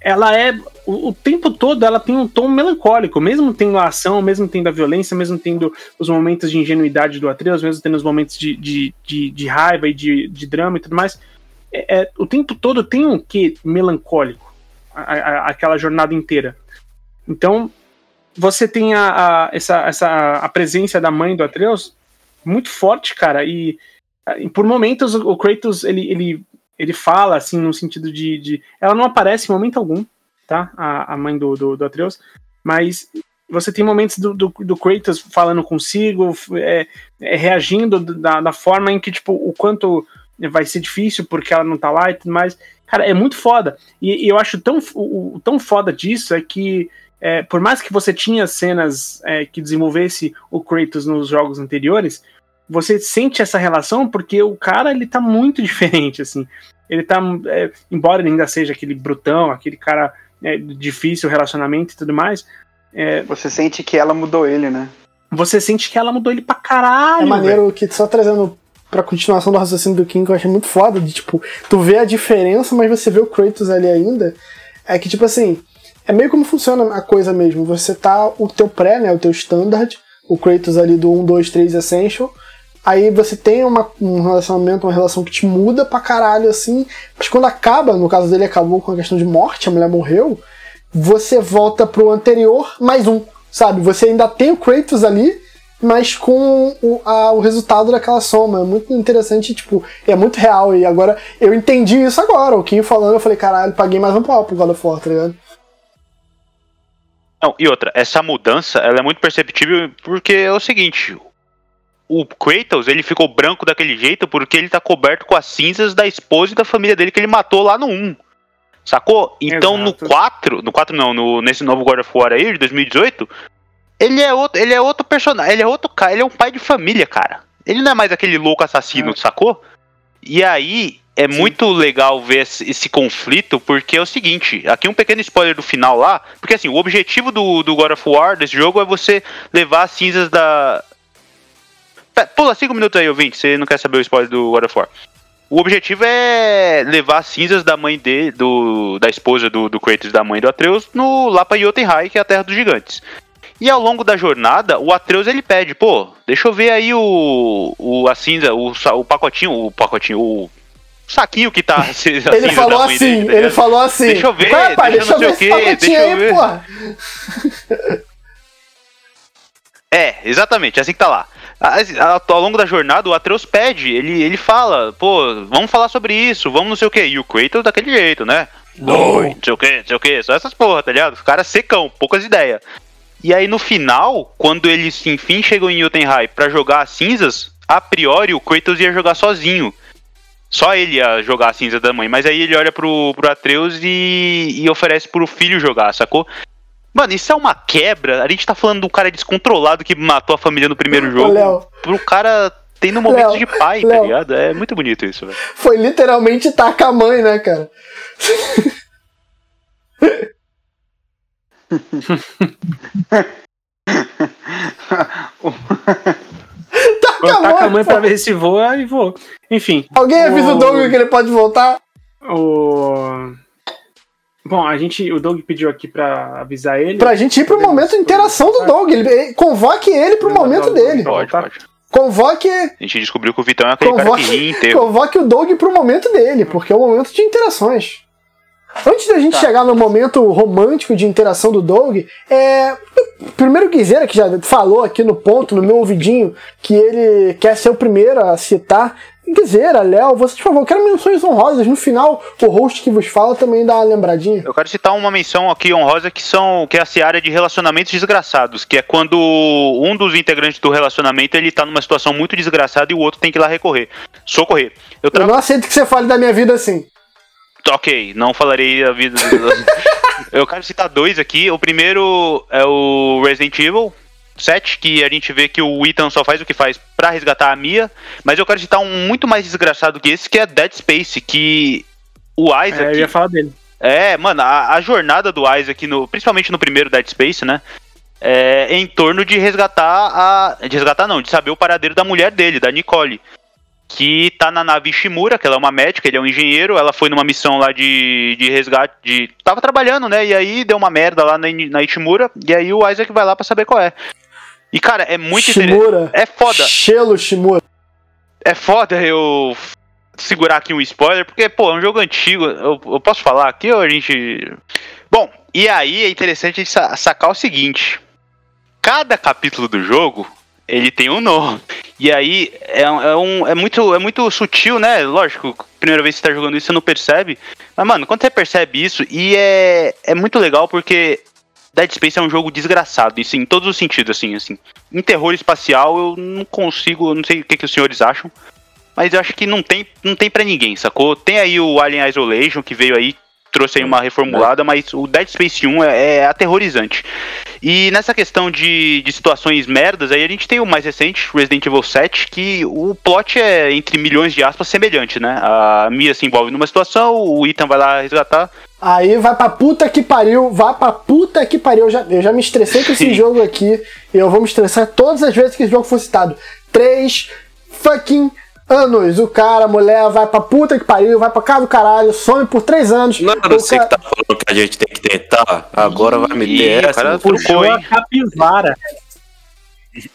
ela é o, o tempo todo ela tem um tom melancólico, mesmo tendo a ação, mesmo tendo a violência, mesmo tendo os momentos de ingenuidade do Atreus, mesmo tendo os momentos de, de, de, de raiva e de, de drama e tudo mais. É, é, o tempo todo tem um quê melancólico, a- a- aquela jornada inteira. Então, você tem a, a- essa, essa, a presença da mãe do Atreus muito forte, cara, e, e por momentos o Kratos, ele, ele, ele fala, assim, no sentido de, de... Ela não aparece em momento algum, tá? A, a mãe do, do, do Atreus, mas você tem momentos do, do, do Kratos falando consigo, é, é, reagindo da, da forma em que, tipo, o quanto vai ser difícil porque ela não tá lá e tudo mais. Cara, é muito foda. E, e eu acho tão, o, o tão foda disso é que, é, por mais que você tinha cenas é, que desenvolvesse o Kratos nos jogos anteriores, você sente essa relação porque o cara, ele tá muito diferente, assim. Ele tá, é, embora ele ainda seja aquele brutão, aquele cara é, difícil relacionamento e tudo mais, é, Você sente que ela mudou ele, né? você sente que ela mudou ele pra caralho. É maneiro que só trazendo pra continuação do raciocínio do King, que eu achei muito foda, de tipo, tu vê a diferença, mas você vê o Kratos ali ainda. É que, tipo assim, é meio como funciona a coisa mesmo. Você tá o teu pré, né? O teu standard, o Kratos ali do 1, 2, 3 Essential. Aí você tem uma, um relacionamento, uma relação que te muda pra caralho, assim. Mas quando acaba, no caso dele acabou com a questão de morte, a mulher morreu, você volta pro anterior mais um, sabe? Você ainda tem o Kratos ali, mas com o, a- o resultado daquela soma. É muito interessante, tipo, é muito real. E agora, eu entendi isso agora. O Kim falando, eu falei, caralho, paguei mais um pau pro God of War, tá ligado? Não, e outra, essa mudança, ela é muito perceptível porque é o seguinte, o Kratos, ele ficou branco daquele jeito porque ele tá coberto com as cinzas da esposa e da família dele que ele matou lá no 1. Sacou? Então Exato. no 4, no 4 não, no, nesse novo God of War aí, de 2018, ele é outro, ele é outro personagem, ele é outro cara, ele é um pai de família, cara. Ele não é mais aquele louco assassino, sacou? E aí é muito legal ver esse, esse conflito, porque é o seguinte, aqui um pequeno spoiler do final lá, porque assim, o objetivo do, do God of War, desse jogo, é você levar as cinzas da... Pula 5 minutos aí, ouvinte, você não quer saber o spoiler do God of War. O objetivo é levar as cinzas da mãe dele, do, da esposa do, do Kratos da mãe do Atreus, no, lá pra Jotunheim, que é a terra dos gigantes. E ao longo da jornada, o Atreus ele pede, pô, deixa eu ver aí o, o a cinza, o, o pacotinho, o pacotinho, o saquinho que tá Ele falou assim, dele, tá ele falou assim. Deixa eu ver, pai, deixa deixa, eu ver esse pacotinho aí, ver. porra. É, exatamente, é assim que tá lá. Ao longo da jornada, o Atreus pede, ele, ele fala, pô, vamos falar sobre isso, vamos não sei o que. E o Kratos daquele jeito, né? Não, não sei o que, não sei o que, só essas porra, tá ligado? O cara secão, poucas ideias. E aí no final, quando eles enfim chegam em Jotunheim pra jogar as cinzas, a priori o Kratos ia jogar sozinho. Só ele ia jogar a cinza da mãe, mas aí ele olha pro, pro Atreus e, e oferece pro filho jogar, sacou? Mano, isso é uma quebra. A gente tá falando de um cara descontrolado que matou a família no primeiro jogo. Léo, Pro cara tendo momentos Léo, de pai, tá Léo. ligado? É muito bonito isso, velho. foi literalmente tacar a mãe, né, cara? Taca a Taca a mãe, mãe pô. pra ver se voa e voa. Enfim. Alguém avisa o O- Doug que ele pode voltar? O... Bom, a gente, o Doug pediu aqui pra avisar ele. Pra gente ir pro Podemos- momento de interação do Doug. Ele, ele- convoque ele pro Podemos momento dele. Pode, Tá. pode. Convoque, A gente descobriu que o Vitão é aquele cara que ri convoque, inteiro. convoque o Doug pro momento dele, porque é o momento de interações. Antes da gente Tá. chegar no momento romântico de interação do Doug, é. Primeiro Guizeira, que já falou aqui no ponto, no meu ouvidinho, que ele quer ser o primeiro a citar. Guizeira, Léo, vocês, por favor, quero menções honrosas. No final, o host que vos fala também dá uma lembradinha. Eu quero citar uma menção aqui honrosa que são que é a seara de relacionamentos desgraçados, que é quando um dos integrantes do relacionamento ele tá numa situação muito desgraçada e o outro tem que ir lá recorrer, socorrer. Eu Eu tra... não aceito que você fale da minha vida assim. Ok, não falarei a vida. Eu quero citar dois aqui. O primeiro é o Resident Evil 7, que a gente vê que o Ethan só faz o que faz pra resgatar a Mia. Mas eu quero citar um muito mais desgraçado que esse, que é Dead Space, que o Isaac. É, eu ia falar dele. É, mano, a, a jornada do Isaac, no, principalmente no primeiro Dead Space, né? É em torno de resgatar a. De resgatar não, de saber o paradeiro da mulher dele, da Nicole. Que tá na nave Ishimura, que ela é uma médica, ele é um engenheiro, ela foi numa missão lá de, de resgate. De, tava trabalhando, né? E aí deu uma merda lá na, na Ishimura, e aí o Isaac vai lá pra saber qual é. E, cara, é muito interessante. Shimura. É foda. Shelo Shimura. É foda eu segurar aqui um spoiler, porque, pô, é um jogo antigo. Eu, eu posso falar aqui ou a gente. Bom, e aí é interessante a gente sa- sacar o seguinte: cada capítulo do jogo ele tem um nome. E aí é, é um, é, muito, é muito sutil, né? Lógico, primeira vez que você tá jogando isso, você não percebe. Mas, mano, quando você percebe isso, e é, é muito legal porque Dead Space é um jogo desgraçado, isso em todos os sentidos, assim, assim. Em terror espacial eu não consigo, eu não sei o que, que os senhores acham, mas eu acho que não tem, não tem para ninguém, sacou? Tem aí o Alien Isolation que veio aí, trouxe aí uma reformulada, mas o Dead Space 1 é, é aterrorizante. E nessa questão de, de situações merdas, aí a gente tem o mais recente, Resident Evil 7, que o plot é, entre milhões de aspas, semelhante, né? A Mia se envolve numa situação, o Ethan vai lá resgatar, Aí vai pra puta que pariu, vai pra puta que pariu. Eu já, eu já me estressei com esse jogo aqui. E eu vou me estressar todas as vezes que esse jogo for citado. Três fucking anos. O cara, a mulher, vai pra puta que pariu, vai pra casa do caralho, some por três anos. Não era você cara- que tá falando que a gente tem que tentar. Agora vai meter Ih, o essa. cara Puxou hein? a capivara.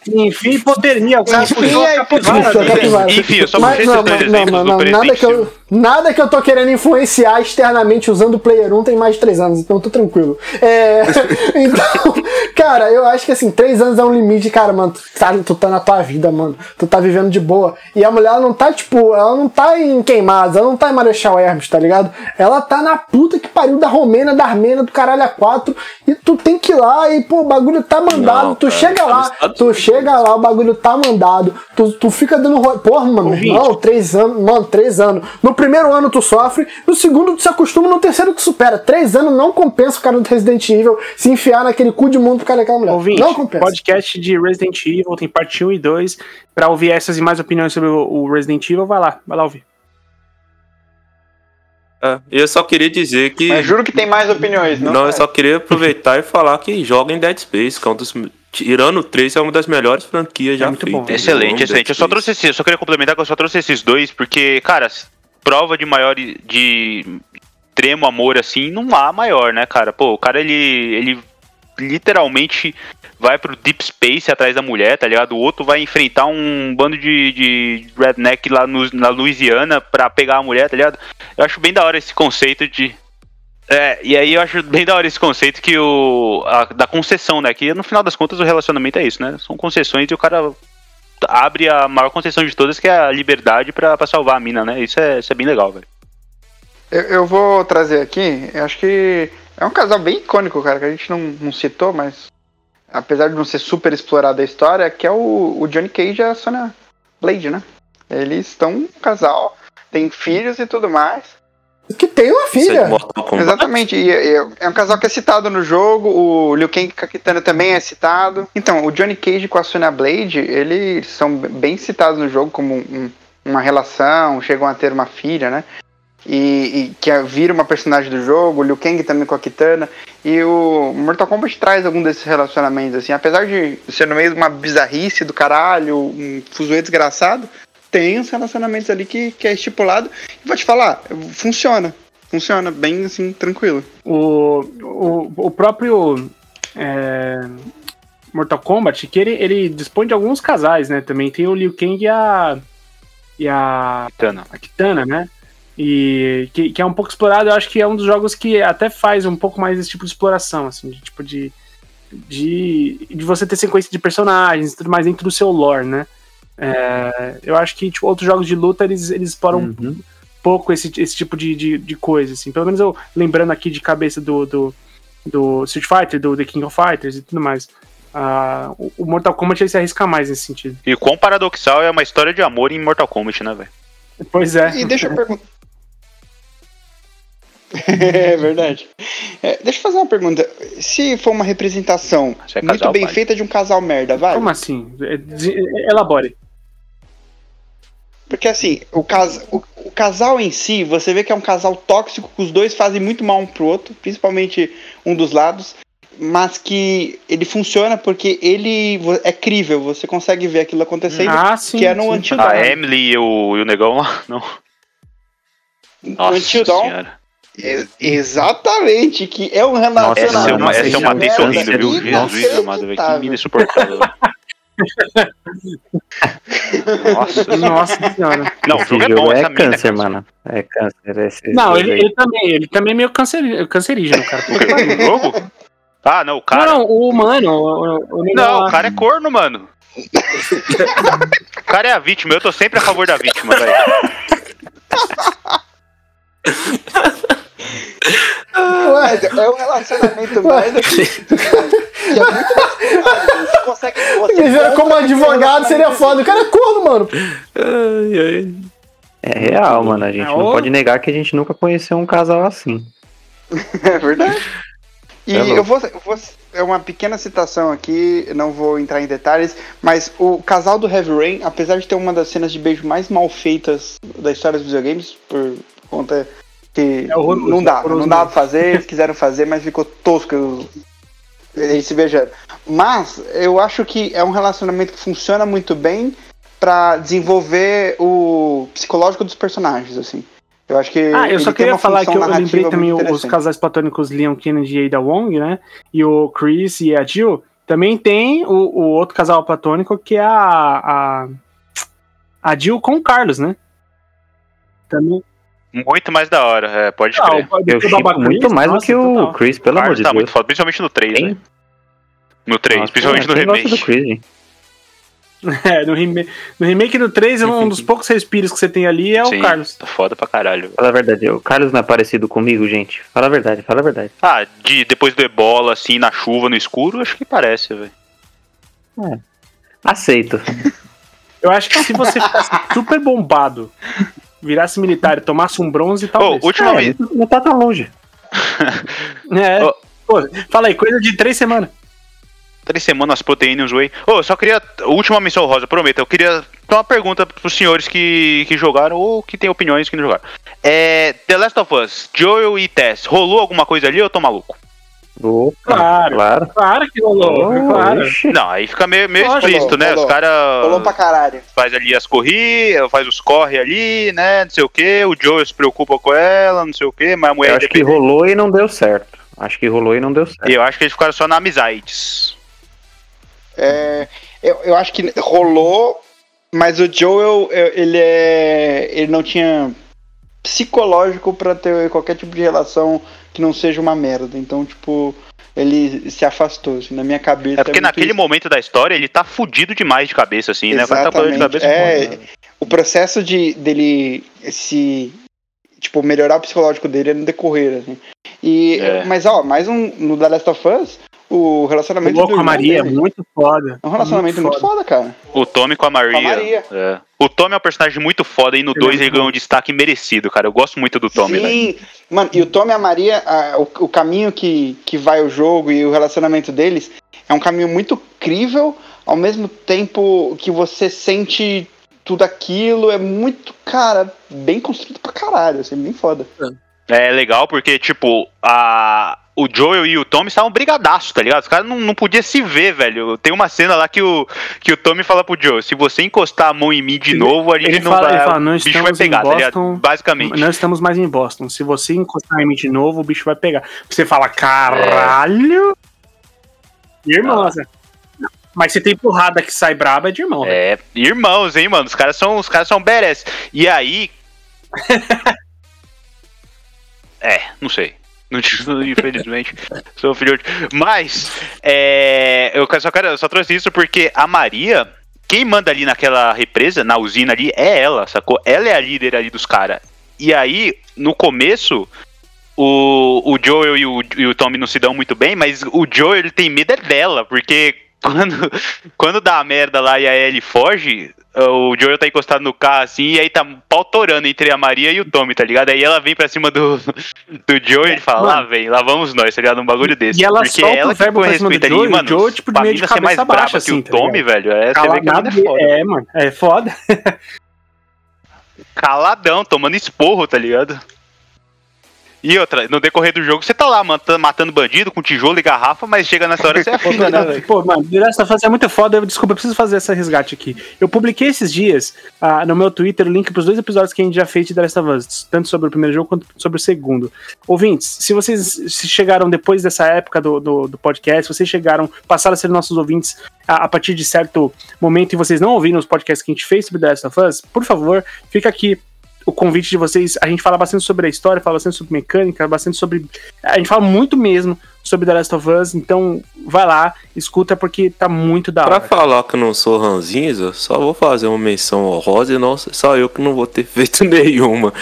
Enfim, hipotermia. O cara Enfim, puxou a aí, capivara. Puxou a dele. capivara. Enfim, eu só Mas puxei não, esses dois não, não, exemplos não, nada que eu, nada que eu tô querendo influenciar externamente usando o Player 1 tem mais de 3 anos, então eu tô tranquilo. É, então, cara, eu acho que assim, 3 anos é um limite, cara, mano, tu tá, tu tá na tua vida, mano, tu tá vivendo de boa. E a mulher ela não tá, tipo, ela não tá em Queimados, ela não tá em Marechal Hermes, tá ligado? Ela tá na puta que pariu da Romênia, da Armênia, do caralho a 4, e tu tem que ir lá e, pô, o bagulho tá mandado, Não, tu cara, chega tá lá, Estados tu chega lá, o bagulho tá mandado, tu, tu fica dando. ro- Porra, mano, Ouvinte. irmão, três anos, mano, três anos. No primeiro ano tu sofre, no segundo tu se acostuma, no terceiro tu supera. Três anos não compensa o cara do Resident Evil se enfiar naquele cu de mundo pro cara daquela mulher. Ouvinte, não compensa. podcast de Resident Evil, tem parte 1 e 2. Pra ouvir essas e mais opiniões sobre o Resident Evil, vai lá, vai lá ouvir. É, eu só queria dizer que. Mas juro que tem mais opiniões, não? Não, eu só queria aproveitar e falar que joga em Dead Space, que é um dos. Tirando o 3, é uma das melhores franquias já muito feitas. bom. Excelente, excelente. Eu só trouxe esses, eu só queria complementar que eu só trouxe esses dois, porque, cara, prova de maior de extremo amor assim, não há maior, né, cara? Pô, o cara ele ele literalmente vai pro deep space atrás da mulher, tá ligado? O outro vai enfrentar um bando de, de redneck lá no, na Louisiana pra pegar a mulher, tá ligado? Eu acho bem da hora esse conceito de é, e aí eu acho bem da hora esse conceito que o. a- da concessão, né? Que no final das contas o relacionamento é isso, né? São concessões e o cara abre a maior concessão de todas, que é a liberdade pra salvar a mina, né? Isso é, isso é bem legal, velho. Eu, eu vou trazer aqui, acho que é um casal bem icônico, cara, que a gente não, não citou, mas apesar de não ser super explorada a história, que é o, o Johnny Cage e a Sonya Blade, né? Eles estão um casal, tem filhos e tudo mais. Que tem uma é filha. Exatamente, e, e é um casal que é citado no jogo, o Liu Kang com a Kitana também é citado. Então, o Johnny Cage com a Sonya Blade, eles são bem citados no jogo como um- uma relação, chegam a ter uma filha, né? E, e que é- vira uma personagem do jogo, o Liu Kang também com a Kitana. E o Mortal Kombat traz algum desses relacionamentos, assim, apesar de ser no meio de uma bizarrice do caralho, um fuzuê desgraçado, tem uns relacionamentos ali que, que é estipulado. E vou te falar, funciona. Funciona bem assim, tranquilo. O, o, o próprio é, Mortal Kombat, que ele, ele dispõe de alguns casais, né? Também tem o Liu Kang e a. E a. Kitana. A Kitana, né? E que, que é um pouco explorado, eu acho que é um dos jogos que até faz um pouco mais esse tipo de exploração, assim, de tipo de. De, de você ter sequência de personagens e tudo mais dentro do seu lore, né? É, eu acho que tipo, outros jogos de luta eles, eles exploram Uhum. pouco esse, esse tipo de, de, de coisa, assim. Pelo menos eu lembrando aqui de cabeça do, do, do Street Fighter, do The King of Fighters e tudo mais. Ah, o Mortal Kombat ele se arrisca mais nesse sentido. E quão paradoxal é uma história de amor em Mortal Kombat, né, velho? Pois é. E deixa eu perguntar. é verdade. É, deixa eu fazer uma pergunta. Se for uma representação é muito casal, bem vale. feita de um casal merda, vai? Como assim? É, de- Elabore. Porque assim, o, cas o, o casal em si, você vê que é um casal tóxico, que os dois fazem muito mal um pro outro, principalmente um dos lados, mas que ele funciona porque ele é crível, você consegue ver aquilo acontecendo, Ah, sim. que é no sim. Until Dawn. A Emily e o, e o negão lá? Não. Nossa Until Dawn, e- exatamente, que é um Essa eu, relacionamento. ma- essa eu matei merda, sorrindo, viu? Jesus amado, velho. Que mina insuportável. Nossa. Nossa senhora. Não, o Esse jogo é jogo bom, é essa mina. câncer, mano. É câncer. Esse Não, ele, ele também, ele também é meio cancer, cancerígeno, cara. O jogo? Ah, não, o cara. Não, não, o humano. O, o, o Não, lá. o cara é corno, mano. O cara é a vítima, eu tô sempre a favor da vítima, velho. Mas é um relacionamento merda que, que é muito. Você consegue. Você como advogado seria foda. O cara é corno, mano. Ai, ai. É real, mano. A gente É, não pode negar que a gente nunca conheceu um casal assim. É verdade. E É eu vou, eu vou. É uma pequena citação aqui, não vou entrar em detalhes, mas o casal do Heavy Rain, apesar de ter uma das cenas de beijo mais mal feitas da história dos videogames, por conta que É horroroso, não dá, horroroso não dá pra fazer, eles quiseram fazer, mas ficou tosco eles se beijando. Mas eu acho que é um relacionamento que funciona muito bem pra desenvolver o psicológico dos personagens, assim. Eu acho que Ah, eu só queria falar que função eu lembrei também os casais platônicos Leon Kennedy e Ada Wong, né? E o Chris e a Jill. Também tem o, o outro casal platônico que é a, a, a Jill com o Carlos, né? Também. Muito mais da hora, é, pode Ah, crer. o- Eu o chipo muito Chris, mais do que o total. Chris, O pelo amor Carlos de tá Deus. muito foda, principalmente no 3, Quem? né? No 3, Nossa, principalmente no gosta do remake. Chris, hein? É, no, reme no remake do 3, um dos poucos respiros que você tem ali é o Sim, Carlos. Tá foda pra caralho. Fala a verdade, o Carlos não é parecido comigo, gente. Fala a verdade, fala a verdade. Ah, de, depois do ebola, assim, na chuva, no escuro, acho que parece, velho. Aceito. Eu acho que se você ficasse super bombado, virasse militar e tomasse um bronze, talvez. última É, vez. não tá tão longe. É. Ô. Pô, fala aí, coisa de três semanas. Três semanas proteínas whey. Ô, eu só queria. Última missão rosa, prometo. Eu queria dar uma pergunta pros senhores que, que jogaram ou que tem opiniões que não jogaram. É. The Last of Us, Joel e Tess, rolou alguma coisa ali ou eu tô maluco? Opa, Claro. claro. Claro que rolou, Oh, claro. Não, aí fica meio, meio Rolou, explícito, né? rolou. Os Rolou pra caras caralho. faz ali as corridas, faz os corre ali, né? Não sei o que. O Joel se preocupa com ela, não sei o que, mas a mulher Eu acho que rolou e não deu certo. Acho que rolou e não deu certo. E eu acho que eles ficaram só na amizades. É, eu, eu acho que rolou, mas o Joel, eu- ele é. Ele não tinha psicológico pra ter qualquer tipo de relação que não seja uma merda. Então, tipo, ele se afastou, assim, na minha cabeça. É porque muito naquele isso. momento da história ele tá fudido demais de cabeça, assim, né? Tá com dor de Exatamente. cabeça. É, o processo de dele se tipo melhorar o psicológico dele é no decorrer assim. E É. mas ó, mais um no The Last of Us, o relacionamento do com a Maria, dele muito foda. é um relacionamento muito, foda, cara. O Tommy com a Maria. Com a Maria. É. O Tommy é um personagem muito foda e no Ele é 2 ele muito ganhou um destaque merecido, cara. Eu gosto muito do Tommy. Sim, mano, e o Tommy e a Maria, a- o, o caminho que, que vai o jogo e o relacionamento deles é um caminho muito crível, ao mesmo tempo que você sente tudo aquilo, é muito, cara, bem construído pra caralho, assim, bem foda. É legal porque, tipo, a, o Joel e o Tommy estavam brigadaço, tá ligado? Os caras não, não podiam se ver, velho. Tem uma cena lá que o, que o Tommy fala pro Joel: se você encostar a mão em mim de novo, a gente Ele não fala, vai. fala, não o bicho vai estamos pegar, em tá ligado? Boston. Basicamente. Não estamos mais em Boston. Se você encostar em mim de novo, o bicho vai pegar. Você fala, caralho! Irmão, Zé. Mas se tem porrada que sai braba, é de irmão. velho. É, irmãos, hein, mano. Os caras são, os caras são badass. E aí. é, não sei. Não, infelizmente, sou filho de... Mas, é, eu só, quero, só trouxe isso porque a Maria, quem manda ali naquela represa, na usina ali, é ela, sacou? Ela é a líder ali dos caras. E aí, no começo, o, o Joel e o, e o Tommy não se dão muito bem, mas o Joel ele tem medo é dela, porque quando, quando dá a merda lá e a Ellie foge, o Joel tá encostado no carro assim, e aí tá pau torando entre a Maria e o Tommy, tá ligado? Aí ela vem pra cima do, do Joel e ele fala, lá vem, lá vamos nós, tá ligado? Um bagulho desse. E ela porque solta ela o verbo respeita Joel, ali, o mano, Joel, tipo, pra meio de mais cabeça braba baixa, que assim, o tá Tommy, velho, é, você vê que é foda. é, mano, é foda. caladão, tomando esporro, tá ligado? E outra, no decorrer do jogo, você tá lá mata- matando bandido com tijolo e garrafa, mas chega nessa hora você afina, né, velho? Pô, mano, The Last of Us é muito foda. Eu, desculpa, eu preciso fazer esse resgate aqui. Eu publiquei esses dias ah, no meu Twitter o link pros dois episódios que a gente já fez de The Last of Us, tanto sobre o primeiro jogo quanto sobre o segundo. Ouvintes, se vocês chegaram depois dessa época do, do, do podcast, se vocês chegaram, passaram a ser nossos ouvintes a, a partir de certo momento e vocês não ouviram os podcasts que a gente fez sobre The Last of Us, por favor, fica aqui o convite de vocês. A gente fala bastante sobre a história, fala bastante sobre mecânica, bastante sobre. A gente fala muito mesmo sobre The Last of Us, então vai lá, escuta porque tá muito da Pra hora. falar que eu não sou ranzinza, só vou fazer uma menção honrosa e nossa, só eu que não vou ter feito nenhuma.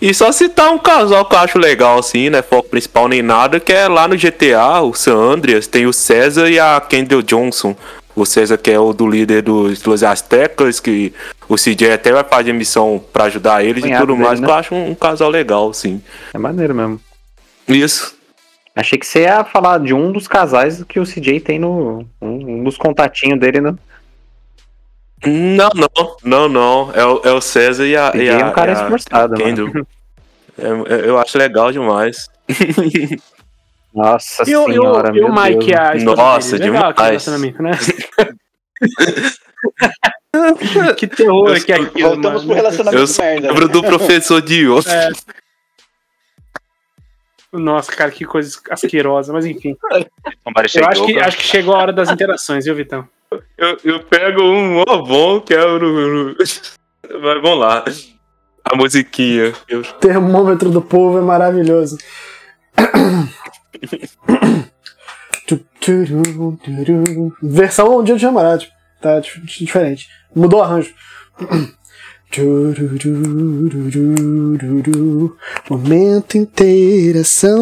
E só citar um casal que eu acho legal, assim, né? Foco principal nem nada, que é lá no GTA, o San Andreas, tem o César e a Kendall Johnson. O César que é o do líder dos, dos Aztecas, que o CJ até vai fazer missão pra ajudar eles e Cunhado tudo dele, mais, né? que eu acho um, um casal legal, sim. É maneiro mesmo. Isso. Achei que você ia falar de um dos casais que o CJ tem no. Um, um dos contatinhos dele, né? Não, não, não, não. É o, é o César e a. CJ E é a um cara e a esforçado, mano. Kendall. É, é, eu acho legal demais. Nossa E o, e o, senhora, e o meu Mike, Deus. a Nossa, dele, legal demais. relacionamento, né? que terror que é aquilo, Voltamos pro mano. relacionamento Eu só merda. lembro do professor de. É. Nossa, cara, que coisa asquerosa, mas enfim. Parece Eu acho que, acho que chegou a hora das interações, viu, Vitão? Eu, eu pego um ó bom que é o. Mas vamos lá. A musiquinha. Eu- O termômetro do povo é maravilhoso. Versão um dia de Jamarate. Tá dif- diferente. Mudou o arranjo. Momento interação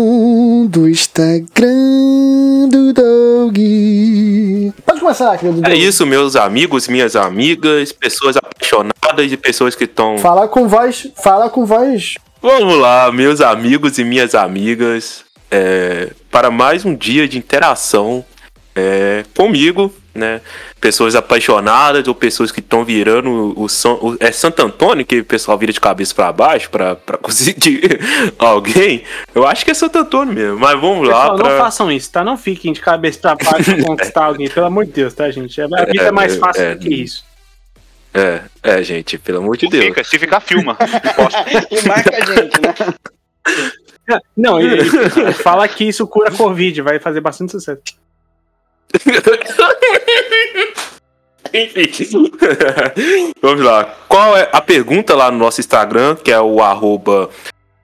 do Instagram do Doug. Pode começar, querido É Doug. isso, meus amigos, minhas amigas, pessoas apaixonadas e pessoas que estão. Fala com voz. Fala com voz. Vamos lá, meus amigos e minhas amigas, é, para mais um dia de interação é, comigo, né? Pessoas apaixonadas ou pessoas que estão virando o, o, San- o- é Santo Antônio que o pessoal vira de cabeça para baixo para conseguir alguém. Eu acho que é Santo Antônio mesmo, mas vamos lá. Pessoal, não pra- façam isso, tá? Não fiquem de cabeça pra baixo pra conquistar alguém, pelo amor de Deus, tá, gente? A vida é mais fácil é, do que isso. É, é, gente, pelo amor de Não Deus. fica, se ficar, filma. E marca a gente, né? Não, e, e fala que isso cura Covid, vai fazer bastante sucesso. Enfim. Vamos lá. Qual é a pergunta lá no nosso Instagram, que é o arroba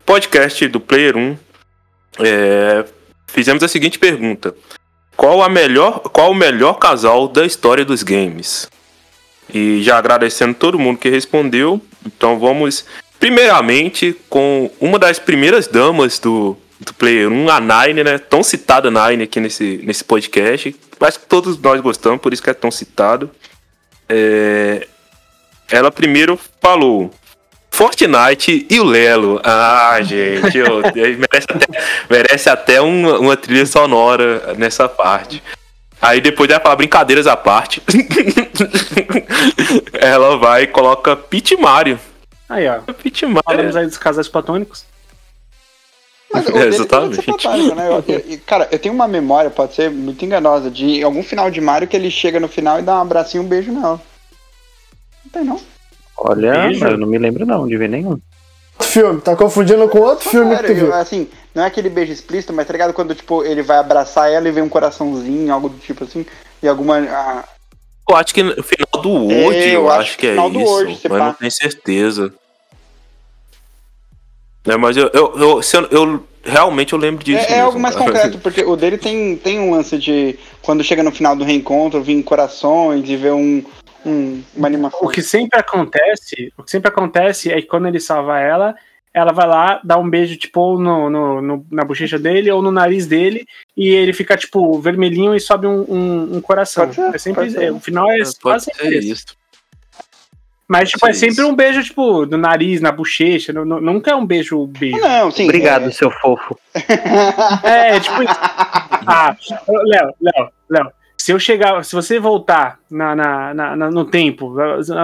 podcast do Player 1. É, fizemos a seguinte pergunta. Qual, a melhor, qual o melhor casal da história dos games? E já agradecendo todo mundo que respondeu. Então vamos primeiramente com uma das primeiras damas do, do Player 1, a Nine, né? Tão citada Nine aqui nesse, nesse podcast. Acho que todos nós gostamos, por isso que é tão citado. É, ela primeiro falou Fortnite e o Lelo. Ah, gente, eu- merece até, merece até uma, uma trilha sonora nessa parte. Aí depois ela fala brincadeiras à parte. ela vai e coloca Pit Mario. Aí, ó. Pit Mario. Falamos aí dos casais platônicos. Mas É, exatamente. né? Eu- eu- cara, eu tenho uma memória, pode ser muito enganosa, de algum final de Mario que ele chega no final e dá um abracinho e um beijo nela. Não tem não. Olha, Beijo. eu não me lembro não de ver nenhum. Outro filme, tá confundindo com outro filme que tu Sério, viu. eu- assim, não é aquele beijo explícito, mas tá ligado quando, tipo, ele vai abraçar ela e vem um coraçãozinho, algo do tipo assim, e alguma... ah, Eu acho que no final do É, World, eu eu acho acho que que é final do isso, World, mas pá. não tenho certeza. É, mas eu, eu, eu, eu- eu- realmente eu lembro disso. é, é mesmo, algo mais cara. concreto, porque o dele tem, tem um lance de, quando chega no final do reencontro, vir corações e ver um, um- uma animação. O que sempre acontece, o que sempre acontece é que quando ele salva ela, ela vai lá, dá um beijo, tipo, ou no, no, no- na bochecha dele ou no nariz dele, e ele fica, tipo, vermelhinho e sobe um, um, um coração. Ser, é sempre, é, o final é É, quase ser isso. Mas, tipo, é sempre um beijo, tipo, no nariz, na bochecha, nu- nu- nunca é um beijo, beijo. Não, sim. Obrigado, é- seu fofo. É, tipo isso. Ah, Léo, Léo, Léo. Se eu chegar, se você voltar na, na, na- na- no tempo,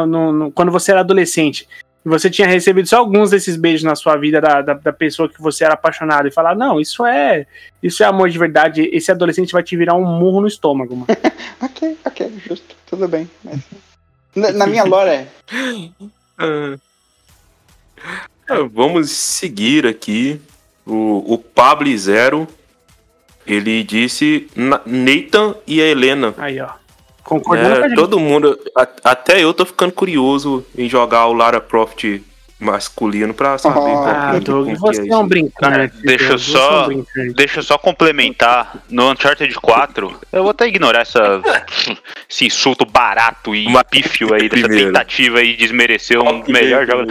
no- no- quando você era adolescente, e você tinha recebido só alguns desses beijos na sua vida da, da, da pessoa que você era apaixonado e falar, não, isso é isso é amor de verdade, esse adolescente vai te virar um murro no estômago, mano. Ok, ok, justo, tudo bem. mas- Na, na minha lore é. Ah. Ah, vamos seguir aqui. O, o Pablo Zero, ele disse Na- Nathan e a Helena. Aí, ó. Concordando com a É, gente. todo mundo, a- até eu tô ficando curioso em jogar o Lara Croft masculino pra saber Oh, qual Ah, que- como que você é um isso. brincante. Cara, deixa eu é um só- brincante. Deixa eu só complementar. No Uncharted 4, eu vou até ignorar essa, esse insulto barato e Uma- pífio aí, dessa primeiro. tentativa aí de desmerecer um Qual melhor jogo.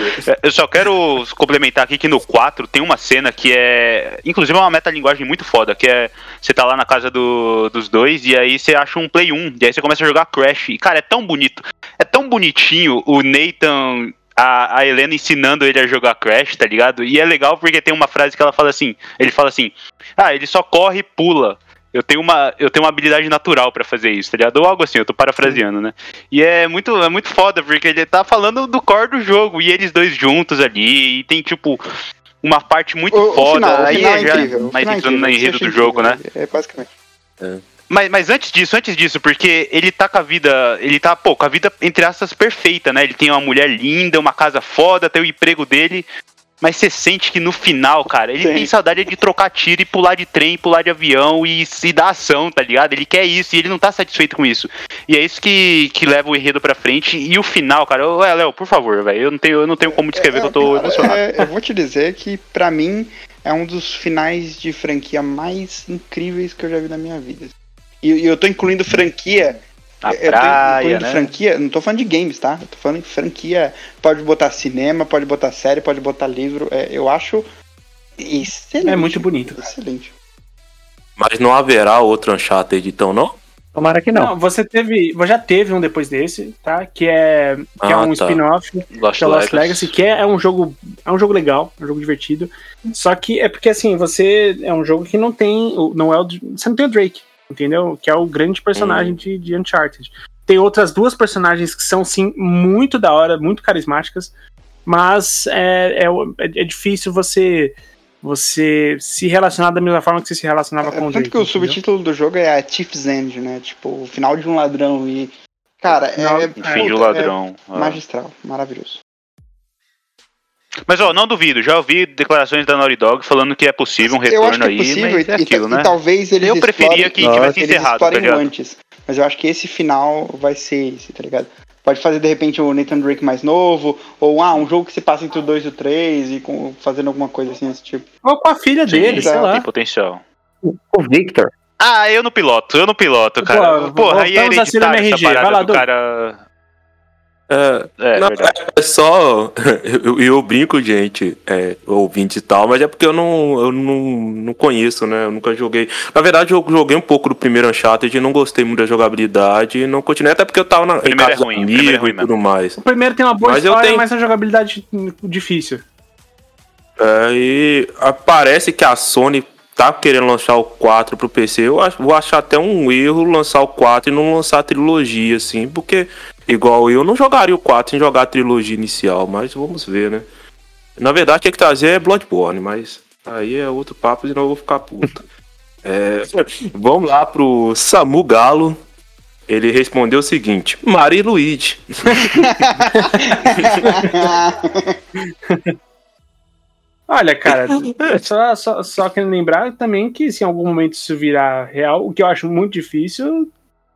Eu só quero complementar aqui que no 4 tem uma cena que é. Inclusive é uma metalinguagem muito foda, que é. Você tá lá na casa do- dos dois e aí você acha um Play 1, e aí você começa a jogar Crash. E, cara, é tão bonito. É tão bonitinho o Nathan. A, a Helena ensinando ele a jogar Crash, tá ligado? E é legal porque tem uma frase que ela fala assim: ele fala assim, ah, ele só corre e pula. Eu tenho uma, eu tenho uma habilidade natural pra fazer isso, tá ligado? Ou algo assim, eu tô parafraseando, né? E é muito, é muito foda, porque ele tá falando do core do jogo, e eles dois juntos ali, e tem, tipo, uma parte muito O, o foda. final, o aí final é é já incrível. o mais final é entrando no enredo do jogo, né? É, basicamente. Mas, mas antes disso, antes disso, porque ele tá com a vida. Ele tá, pô, com a vida, entre aspas, perfeita, né? Ele tem uma mulher linda, uma casa foda, tem o emprego dele. Mas você sente que no final, cara, ele Sim. tem saudade de trocar tiro e pular de trem, pular de avião e se dar ação, tá ligado? Ele quer isso e ele não tá satisfeito com isso. E é isso que, que leva o enredo pra frente. E o final, cara, ô, é, Léo, por favor, velho. Eu não tenho, eu não tenho como descrever que eu tô cara, emocionado. é, eu vou te dizer que, pra mim, é um dos finais de franquia mais incríveis que eu já vi na minha vida. E, e eu tô incluindo franquia. A eu tô praia, incluindo né? franquia, não tô falando de games, tá? Eu tô falando em franquia. Pode botar cinema, pode botar série, pode botar livro. É, eu acho excelente. É muito bonito. Excelente. Mas não haverá outro Uncharted então, não? Tomara que não. Não, você teve. Já teve um depois desse, tá? Que é, que é Ah, um tá. spin-off Lost é Lost Legacy. Legacy, que é, é um jogo. É um jogo legal, é um jogo divertido. Só que é porque assim, você. É um jogo que não tem. Não é o, você não tem o Drake, entendeu? Que é o grande personagem de, de Uncharted. Tem outras duas personagens que são, sim, muito da hora, muito carismáticas. Mas é, é, é, é difícil você. Você se relacionar da mesma forma que você se relacionava É, com o tanto que o entendeu? subtítulo do jogo é a Thief's End, né? Tipo, o final de um ladrão. E. Cara, é. Enfim, puta, o ladrão. é Ah. magistral, maravilhoso. Mas, ó, não duvido. Já ouvi declarações da Naughty Dog falando que é possível um retorno eu acho que é aí, possível mas e, é e- aquilo, e né? talvez eles Eu preferia que Nossa, tivesse encerrado, tá ligado? antes. Mas eu acho que esse final vai ser esse, tá ligado? Pode fazer de repente o Nathan Drake mais novo, ou ah, um jogo que se passa entre o 2 e o 3 e com, fazendo alguma coisa assim desse tipo. Ou com a filha dele, sei lá. Tem potencial. O Victor. Ah, eu não piloto, eu não piloto, cara. Pô, Porra, aí é hereditário essa parada vai lá, do cara... É, É, não, verdade. é só. Eu, eu brinco, gente, é, ouvinte e tal, mas é porque eu não, eu não, não conheço, né? Eu nunca joguei. Na verdade, eu joguei um pouco do primeiro Uncharted e não gostei muito da jogabilidade e não continuei, até porque eu tava na, em Primeiro é casa ruim, de primeiro é amigo ruim e tudo mais. O primeiro tem uma boa Mas eu história, tenho- mas a jogabilidade difícil. É, e parece que a Sony tá querendo lançar o 4 pro PC. Eu acho- vou achar até um erro lançar o 4 e não lançar a trilogia, assim, porque, igual eu, não jogaria o 4 sem jogar a trilogia inicial, mas vamos ver, né? Na verdade, tinha que trazer é Bloodborne, mas aí é outro papo e não vou ficar puto. É, vamos lá pro Samu Galo. Ele respondeu o seguinte: Mari Luigi. Olha, cara, só, só, só querendo lembrar também que se em algum momento isso virar real, o que eu acho muito difícil,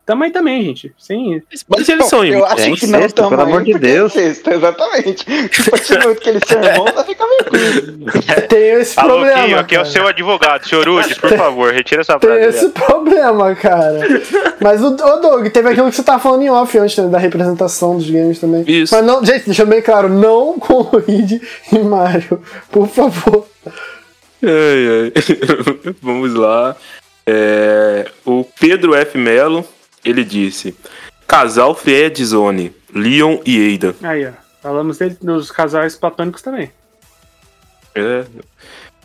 também também, gente. Sim. Mas eles são Eu acho É que não incesto, pelo também, amor de é Deus. incesto, exatamente. A partir do momento que eles são irmãos, vai ficar meio coisa. Tem esse Alô, problema. Kim, aqui é o seu advogado, senhor Udes, por favor, retira essa Tem frase. esse problema, cara. Mas o, ô Doug, teve aquilo que você tava falando em off antes né, da representação dos games também. Isso. Mas não, gente, deixa bem claro, não com Luigi e Mario. Por favor. Ai, ai. Vamos lá. É, o Pedro F. Melo, ele disse: Casal Friendzone, Leon e Ada. Aí, ó. Falamos dele, dos casais platônicos também. É,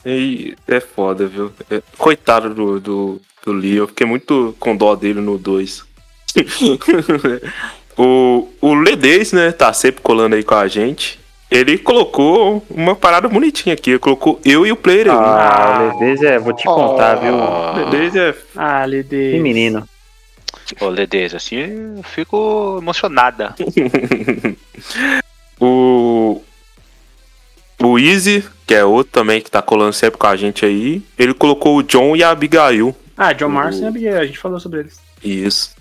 e é foda, viu? É, coitado do, do, do Leon, eu fiquei muito com dó dele no 2. o, o Ledez, né, tá sempre colando aí com a gente. Ele colocou uma parada bonitinha aqui. Ele colocou eu e o player. Ah, Ledez é, vou te contar, viu? O Ledez é Ah, Lede. Que menino. Ô, Ledez, assim eu fico emocionada. O. O Easy, que é outro também que tá colando sempre com a gente aí, ele colocou o John e a Abigail. Ah, John Marston e Abigail, a gente falou sobre eles. Isso.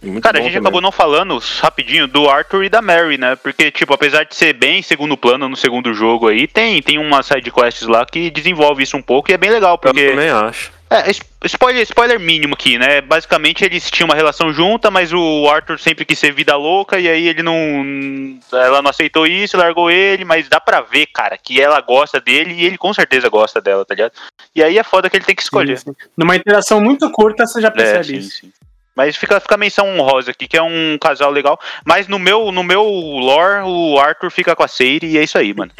Muito Cara, a gente também. acabou não falando rapidinho do Arthur e da Mary, né? Porque, tipo, apesar de ser bem segundo plano no segundo jogo aí, tem, tem umas side quests lá que desenvolve isso um pouco e é bem legal, Eu porque. também acho. É, spoiler, spoiler mínimo aqui, né? Basicamente eles tinham uma relação junta, mas o Arthur sempre quis ser vida louca e aí ele não. Ela não aceitou isso, largou ele, mas dá pra ver, cara, que ela gosta dele e ele com certeza gosta dela, tá ligado? E aí é foda que ele tem que escolher. Sim, sim. Numa interação muito curta, você já É, percebe sim, isso. Mas fica, fica a menção honrosa aqui, que é um casal legal. Mas no meu, no meu lore, o Arthur fica com a Seiri e é isso aí, mano.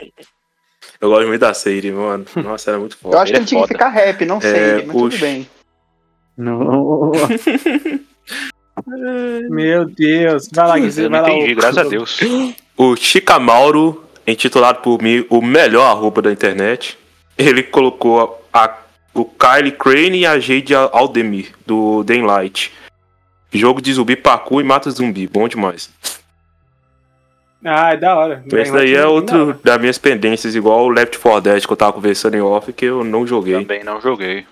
Eu gosto muito da série, mano. Nossa, era muito foda. Eu acho que ele é tinha que ficar rap, não sei, É, mas tudo puxa. bem. Não. Meu Deus. Vai lá, Guizê, Eu vai não lá. entendi, graças a Deus. O Chicamauro, intitulado por mim o melhor arroba da internet, ele colocou a, o Kylie Crane e a Jade Aldemir, do Daylight. Jogo de zumbi, parkour e mata zumbi. Bom demais. Ah, é da hora. Esse daí é outro das minhas pendências, igual o Left 4 Dead que eu tava conversando em off, que eu não joguei. Também não joguei.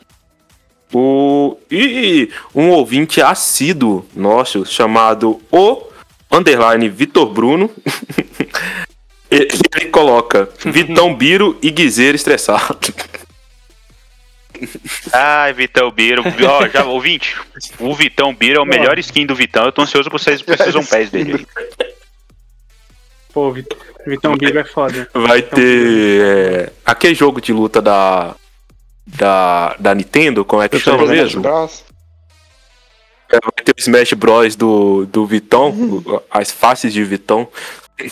O... E um ouvinte assíduo nosso, chamado O Underline Vitor Bruno, ele coloca Vitão Biro e Guizeiro estressado. Ai, Vitão Biro. Ó, já, ouvinte, o Vitão Biro é o melhor skin do Vitão. Eu tô ansioso pra vocês um pés dele. Pô, Vit- Vitão Bigo é foda. Vai ter é, aquele jogo de luta da, da, da Nintendo, como é que chama Smash mesmo? Bros. É, vai ter o Smash Bros do, do Vitão, o- as faces de Vitão.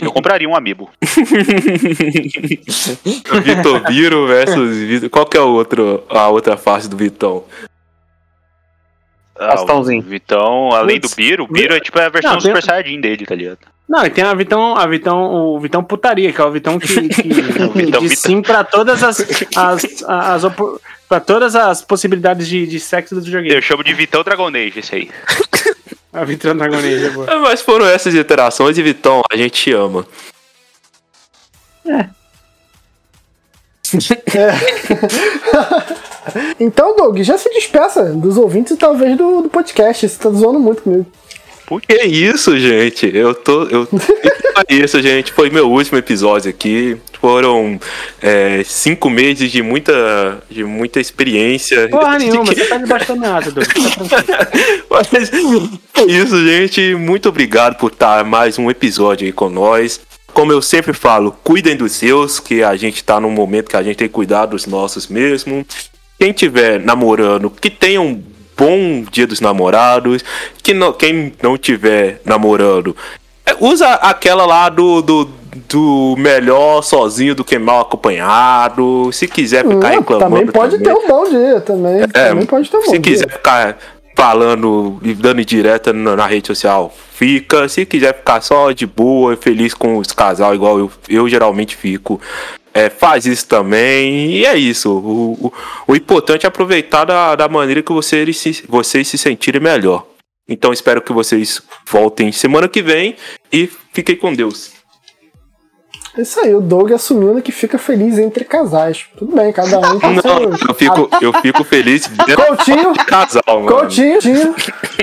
Eu compraria um amiibo. Vitor Biro versus Vitor. Qual que é o outro, a outra face do Vitão? Ah, Bastãozinho. o Vitão, além Putz. do Biro, o Biro é tipo a versão Não, tem- Super Saiyajin dele, tá ligado? Não, e tem a Vitão, a Vitão, o Vitão putaria, que é o Vitão que, que Vitão- diz sim pra todas as, as, as, opo- pra todas as possibilidades de, de sexo do Eu videogame. chamo de Vitão Dragon Age, esse aí. A Vitão Dragonese, boa. Ah, Mas foram essas interações e Vitão, a gente te ama. Então, Doug, já se despeça dos ouvintes e talvez do, do podcast. Você tá zoando muito comigo. Que isso, gente? Eu tô. Eu... é isso, gente. Foi meu último episódio aqui. Foram é, cinco meses de muita, de muita experiência. Porra nenhuma, você tá minha asa, Doug. Tá tranquilo. Mas é isso, gente. Muito obrigado por estar mais um episódio aí com nós. Como eu sempre falo, cuidem dos seus, que a gente tá num momento que a gente tem que cuidar dos nossos mesmo. Quem tiver namorando, que tenha um bom dia dos namorados. Que não, quem não tiver namorando, é, usa aquela lá do, do, do melhor sozinho do que mal acompanhado. Se quiser ficar Hum, reclamando. também pode ter um bom dia, também. É, também pode ter um bom se dia. quiser ficar falando e dando direta na, rede social. Fica, se quiser ficar só de boa, feliz com os casal, igual eu, eu geralmente fico. É, faz isso também, e é isso. O, o, o importante é aproveitar da, da maneira que vocês se, vocês se sentirem melhor. Então espero que vocês voltem semana que vem e fiquem com Deus. É Isso aí, o Doug assumindo que fica feliz entre casais. Tudo bem, cada um tem Não, seu. eu fico, eu fico feliz dentro Coutinho, de casal, mano. Coutinho, Coutinho,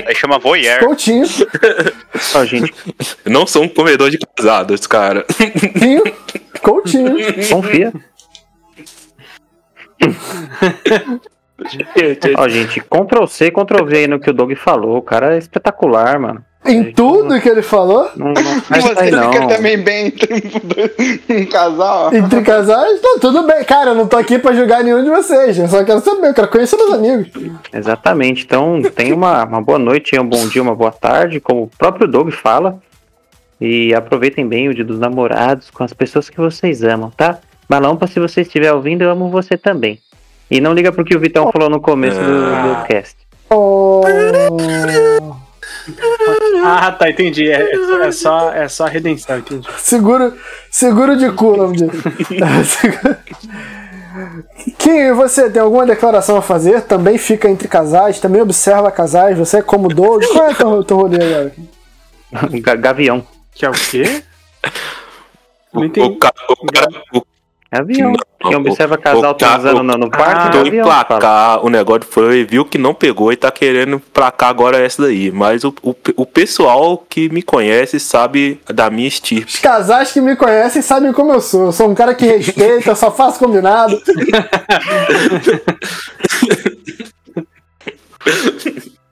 Aí chama voyeur. Coutinho, Ó, gente, Eu não sou um comedor de casados, cara. Coutinho, Coutinho. confia. Ó, gente, Ctrl C, Ctrl V aí no que o Doug falou. O cara é espetacular, mano. Em tudo que ele falou, Não, não faz Você aí, fica também bem entre um casal. entre casais, tá tudo bem. Cara, eu não tô aqui pra julgar nenhum de vocês. Eu só quero saber, eu quero conhecer meus amigos. Exatamente. Então, tenha uma, uma boa noite, um bom dia, uma boa tarde, como o próprio Doug fala. E aproveitem bem o dia dos namorados com as pessoas que vocês amam, tá? Malompa, se você estiver ouvindo, eu amo você também. E não liga pro que o Vitão falou no começo do, do cast. Oh, Ah, tá, entendi. É, é- só, é só a redenção, entendi. seguro, seguro de cu, nome. Seguro- Kim, você tem alguma declaração a fazer? Também fica entre casais, também observa casais, você é como Doug. Qual é o teu, teu rolê agora? Ga- Gavião. Que é o quê? Não O, entendi. o, ca- o cara, o Gavião. Não, Quem o- observa casal transando no, no parque, Ah, fala. emplacar o negócio foi, viu que não pegou e tá querendo emplacar agora essa daí. Mas o, o, o pessoal que me conhece sabe da minha estirpe. Os casais que me conhecem sabem como eu sou. Eu sou um cara que respeita, só faço combinado.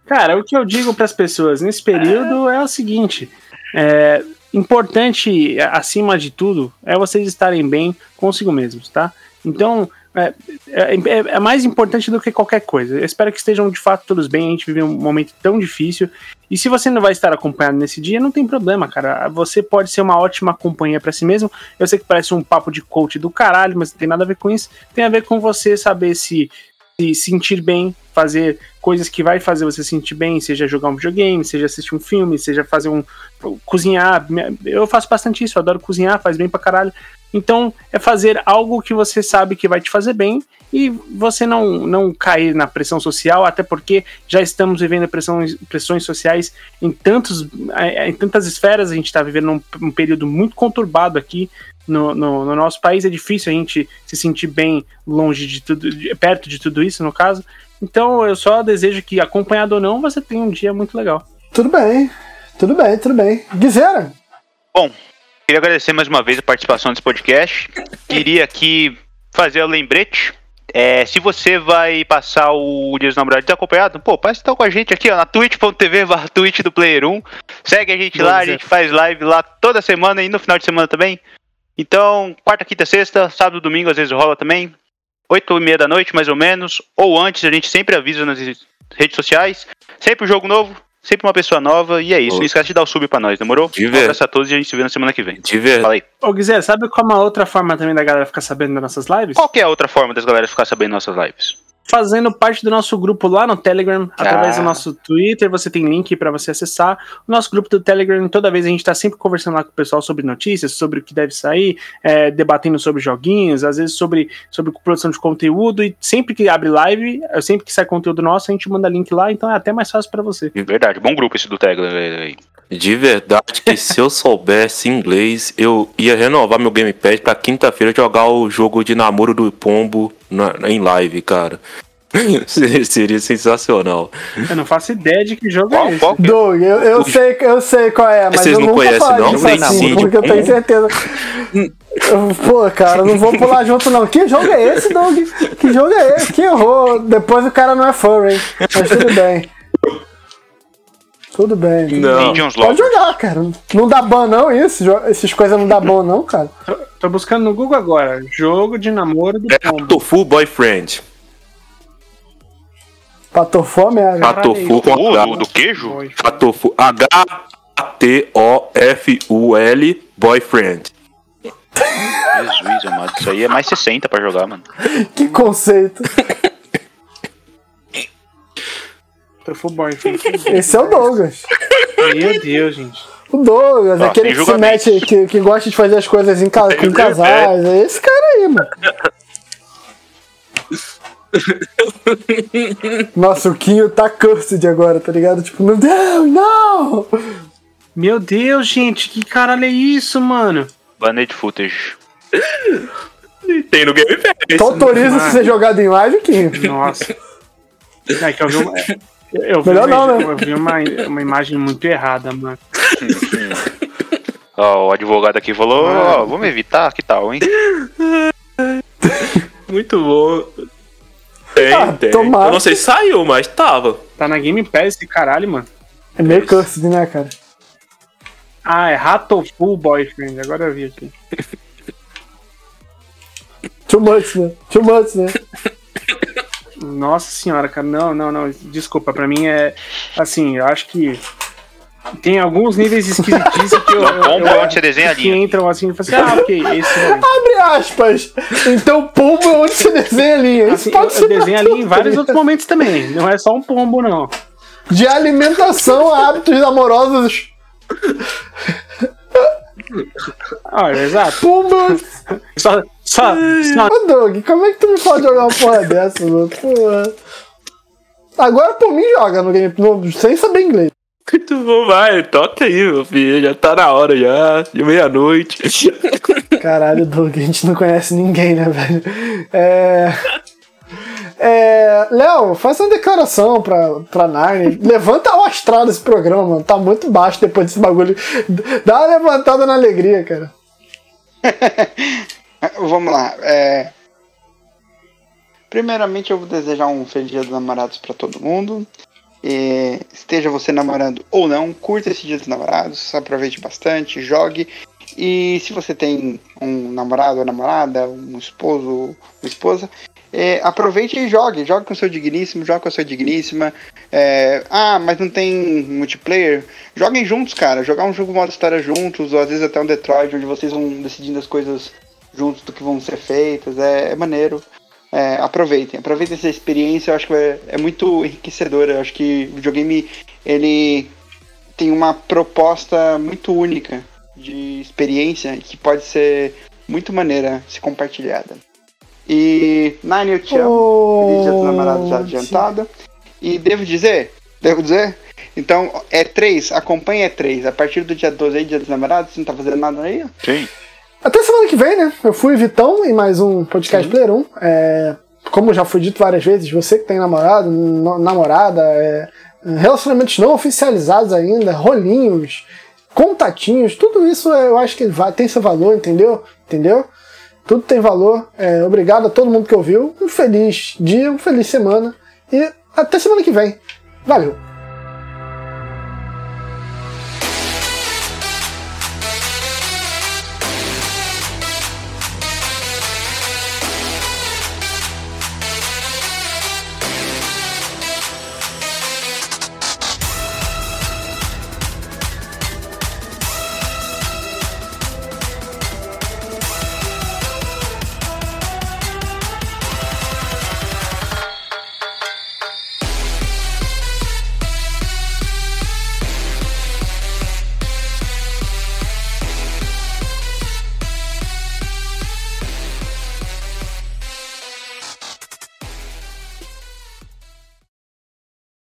Cara, o que eu digo para as pessoas nesse período é o seguinte: é importante, acima de tudo, é vocês estarem bem consigo mesmos, tá? Então, é, é, é- é mais importante do que qualquer coisa. Eu espero que estejam de fato todos bem. A gente vive um momento tão difícil. E se você não vai estar acompanhado nesse dia, não tem problema, cara. Você pode ser uma ótima companhia para si mesmo. Eu sei que parece um papo de coach do caralho, mas não tem nada a ver com isso. Tem a ver com você saber se se sentir bem, fazer coisas que vai fazer você sentir bem, seja jogar um videogame, seja assistir um filme, seja fazer um cozinhar. Eu faço bastante isso, eu adoro cozinhar, faz bem pra caralho. Então, é fazer algo que você sabe que vai te fazer bem e você não, não cair na pressão social, até porque já estamos vivendo pressões, pressões sociais em, tantos, em tantas esferas, a gente está vivendo um, um período muito conturbado aqui no, no, no, nosso país, é difícil a gente se sentir bem longe de tudo, de, perto de tudo isso, no caso. Então eu só desejo que, acompanhado ou não, você tenha um dia muito legal. Tudo bem, tudo bem, tudo bem. Guizera? Bom, queria agradecer mais uma vez a participação desse podcast. Queria aqui fazer o lembrete. É, se você vai passar o Dia dos Namorados desacompanhado, pô, passa então com a gente aqui ó, na twitch.tv twitch do Player 1. Segue a gente Boa, lá, a gente faz live lá toda semana e no final de semana também. Então, quarta, quinta, sexta, sábado, domingo, às vezes rola também. Oito e meia da noite, mais ou menos. Ou antes, a gente sempre avisa nas redes sociais. Sempre um jogo novo, sempre uma pessoa nova. E é isso. Ô. Não esquece de dar o sub pra nós, demorou? De Um abraço a todos e a gente se vê na semana que vem. De verdade. Fala aí. Ô, Guizé, sabe qual é uma outra forma também da galera ficar sabendo das nossas lives? Qual que é a outra forma das galera ficar sabendo nossas lives? Fazendo parte do nosso grupo lá no Telegram, através Ah. do nosso Twitter, você tem link para você acessar. O nosso grupo do Telegram, toda vez a gente tá sempre conversando lá com o pessoal sobre notícias, sobre o que deve sair, é, debatendo sobre joguinhos, às vezes sobre, sobre produção de conteúdo, e sempre que abre live, sempre que sai conteúdo nosso, a gente manda link lá, então é até mais fácil para você. De verdade, bom grupo esse do Telegram aí. De verdade que se eu soubesse inglês, eu ia renovar meu gamepad pra quinta-feira jogar o jogo de namoro do pombo na- em live, cara. Seria- sensacional. Eu não faço ideia de que jogo Qual, é esse. é? Doug, eu, eu, sei, eu sei qual é, mas Vocês eu não conhecem, não? disso assim, Suicídio. porque eu tenho certeza. Pô, cara, não vou pular junto não. Que jogo é esse, Doug? Que jogo é esse? Que errou. Depois o cara não é furry, hein? Mas tudo bem. Tudo bem. tudo Não. bem. Indians Pode jogar, cara. Não dá ban não isso. Essas coisas não dá ban não, cara. Tô buscando no Google agora. Jogo de namoro do É pombo. Tofu Boyfriend. Patofó merda. Patofu com H. do, do queijo? Patofu. H-T-O-F-U-L Boyfriend. Jesus, amado. Isso aí é mais 60 pra jogar, mano. Que conceito. Esse é o Douglas. Meu Deus, gente. O Douglas, aquele que se mete, que, que gosta de fazer as coisas em ca- com casais. É esse cara aí, mano. Nossa, o Quinho tá cursed agora, tá ligado? Tipo, meu Deus, não! Meu Deus, gente, que caralho é isso, mano? Banned footage. Tem no Game Pass. Tu autoriza se ser jogado em live, Quinho? Nossa. É que eu vi uma. Eu, vi, Melhor uma, não, né? eu vi uma, uma imagem muito errada, mano. Ó, o advogado aqui falou, ó, vamos evitar, que tal, hein? Muito bom. Tem, Ah, tem. tomara Eu não sei se saiu, mas tava. Tá na Game Pass esse caralho, mano. É meio cursed, né, cara? Ah, é Ratoful Boyfriend. Agora eu vi aqui. Too much, né? Too much, né? Nossa senhora, cara. Não, não, não. Desculpa, pra mim é. Assim, eu acho que. Tem alguns níveis esquisitíssimos que eu. eu, Pombo eu- é onde você desenha a que linha. entram assim e falam assim, ah, ok, esse é. Abre aspas. Então, pombo é onde você desenha a linha. Isso Assim, pode eu, ser eu desenho ali tudo, em tá vários outros momentos também. Não é só um pombo, não. De alimentação a hábitos amorosos. Ah, é exato. Pumba! Só, só, só Ô, Doug, como é que tu me pode jogar uma porra dessa, mano? Porra. Agora por mim joga no game, no- sem saber inglês. Muito bom, vai. Toca aí, meu filho. Já tá na hora já. De meia-noite. Caralho, Doug, a gente não conhece ninguém, né, velho? É. É, Léo, faz uma declaração pra, pra Narnia. Levanta o astral desse programa, mano. Tá muito baixo depois desse bagulho. Dá uma levantada na alegria, cara. Vamos lá. é, Primeiramente, eu vou desejar um feliz dia dos namorados para todo mundo. E esteja você namorando ou não, curta esse dia dos namorados, aproveite bastante, jogue. E se você tem um namorado ou namorada, um esposo ou esposa, é, aproveite e jogue. Jogue com seu digníssimo, jogue com sua digníssima. É, ah, mas não tem multiplayer? Joguem juntos, cara. Jogar um jogo modo história juntos, ou às vezes até um Detroit, onde vocês vão decidindo as coisas juntos do que vão ser feitas. É, é maneiro. É, aproveitem, aproveitem essa experiência. Eu acho que é, é muito enriquecedora. Eu acho que o videogame ele tem uma proposta muito única de experiência que pode ser muito maneira se compartilhada. E Nine, eu te amo. Feliz dia dos namorados já Oh, adiantado. E devo dizer, devo dizer, então é 3, acompanha é 3. A partir do dia 12 aí, dia dos namorados, você não tá fazendo nada aí? ó? Sim. Até semana que vem, né? Eu fui Vitão em mais um podcast Player 1. É, como já foi dito várias vezes, você que tem namorado, namorada, é, relacionamentos não oficializados ainda, rolinhos, contatinhos, tudo isso eu acho que tem seu valor, entendeu? Entendeu? Tudo tem valor. É, obrigado a todo mundo que ouviu. Um feliz dia, uma feliz semana. E até semana que vem. Valeu!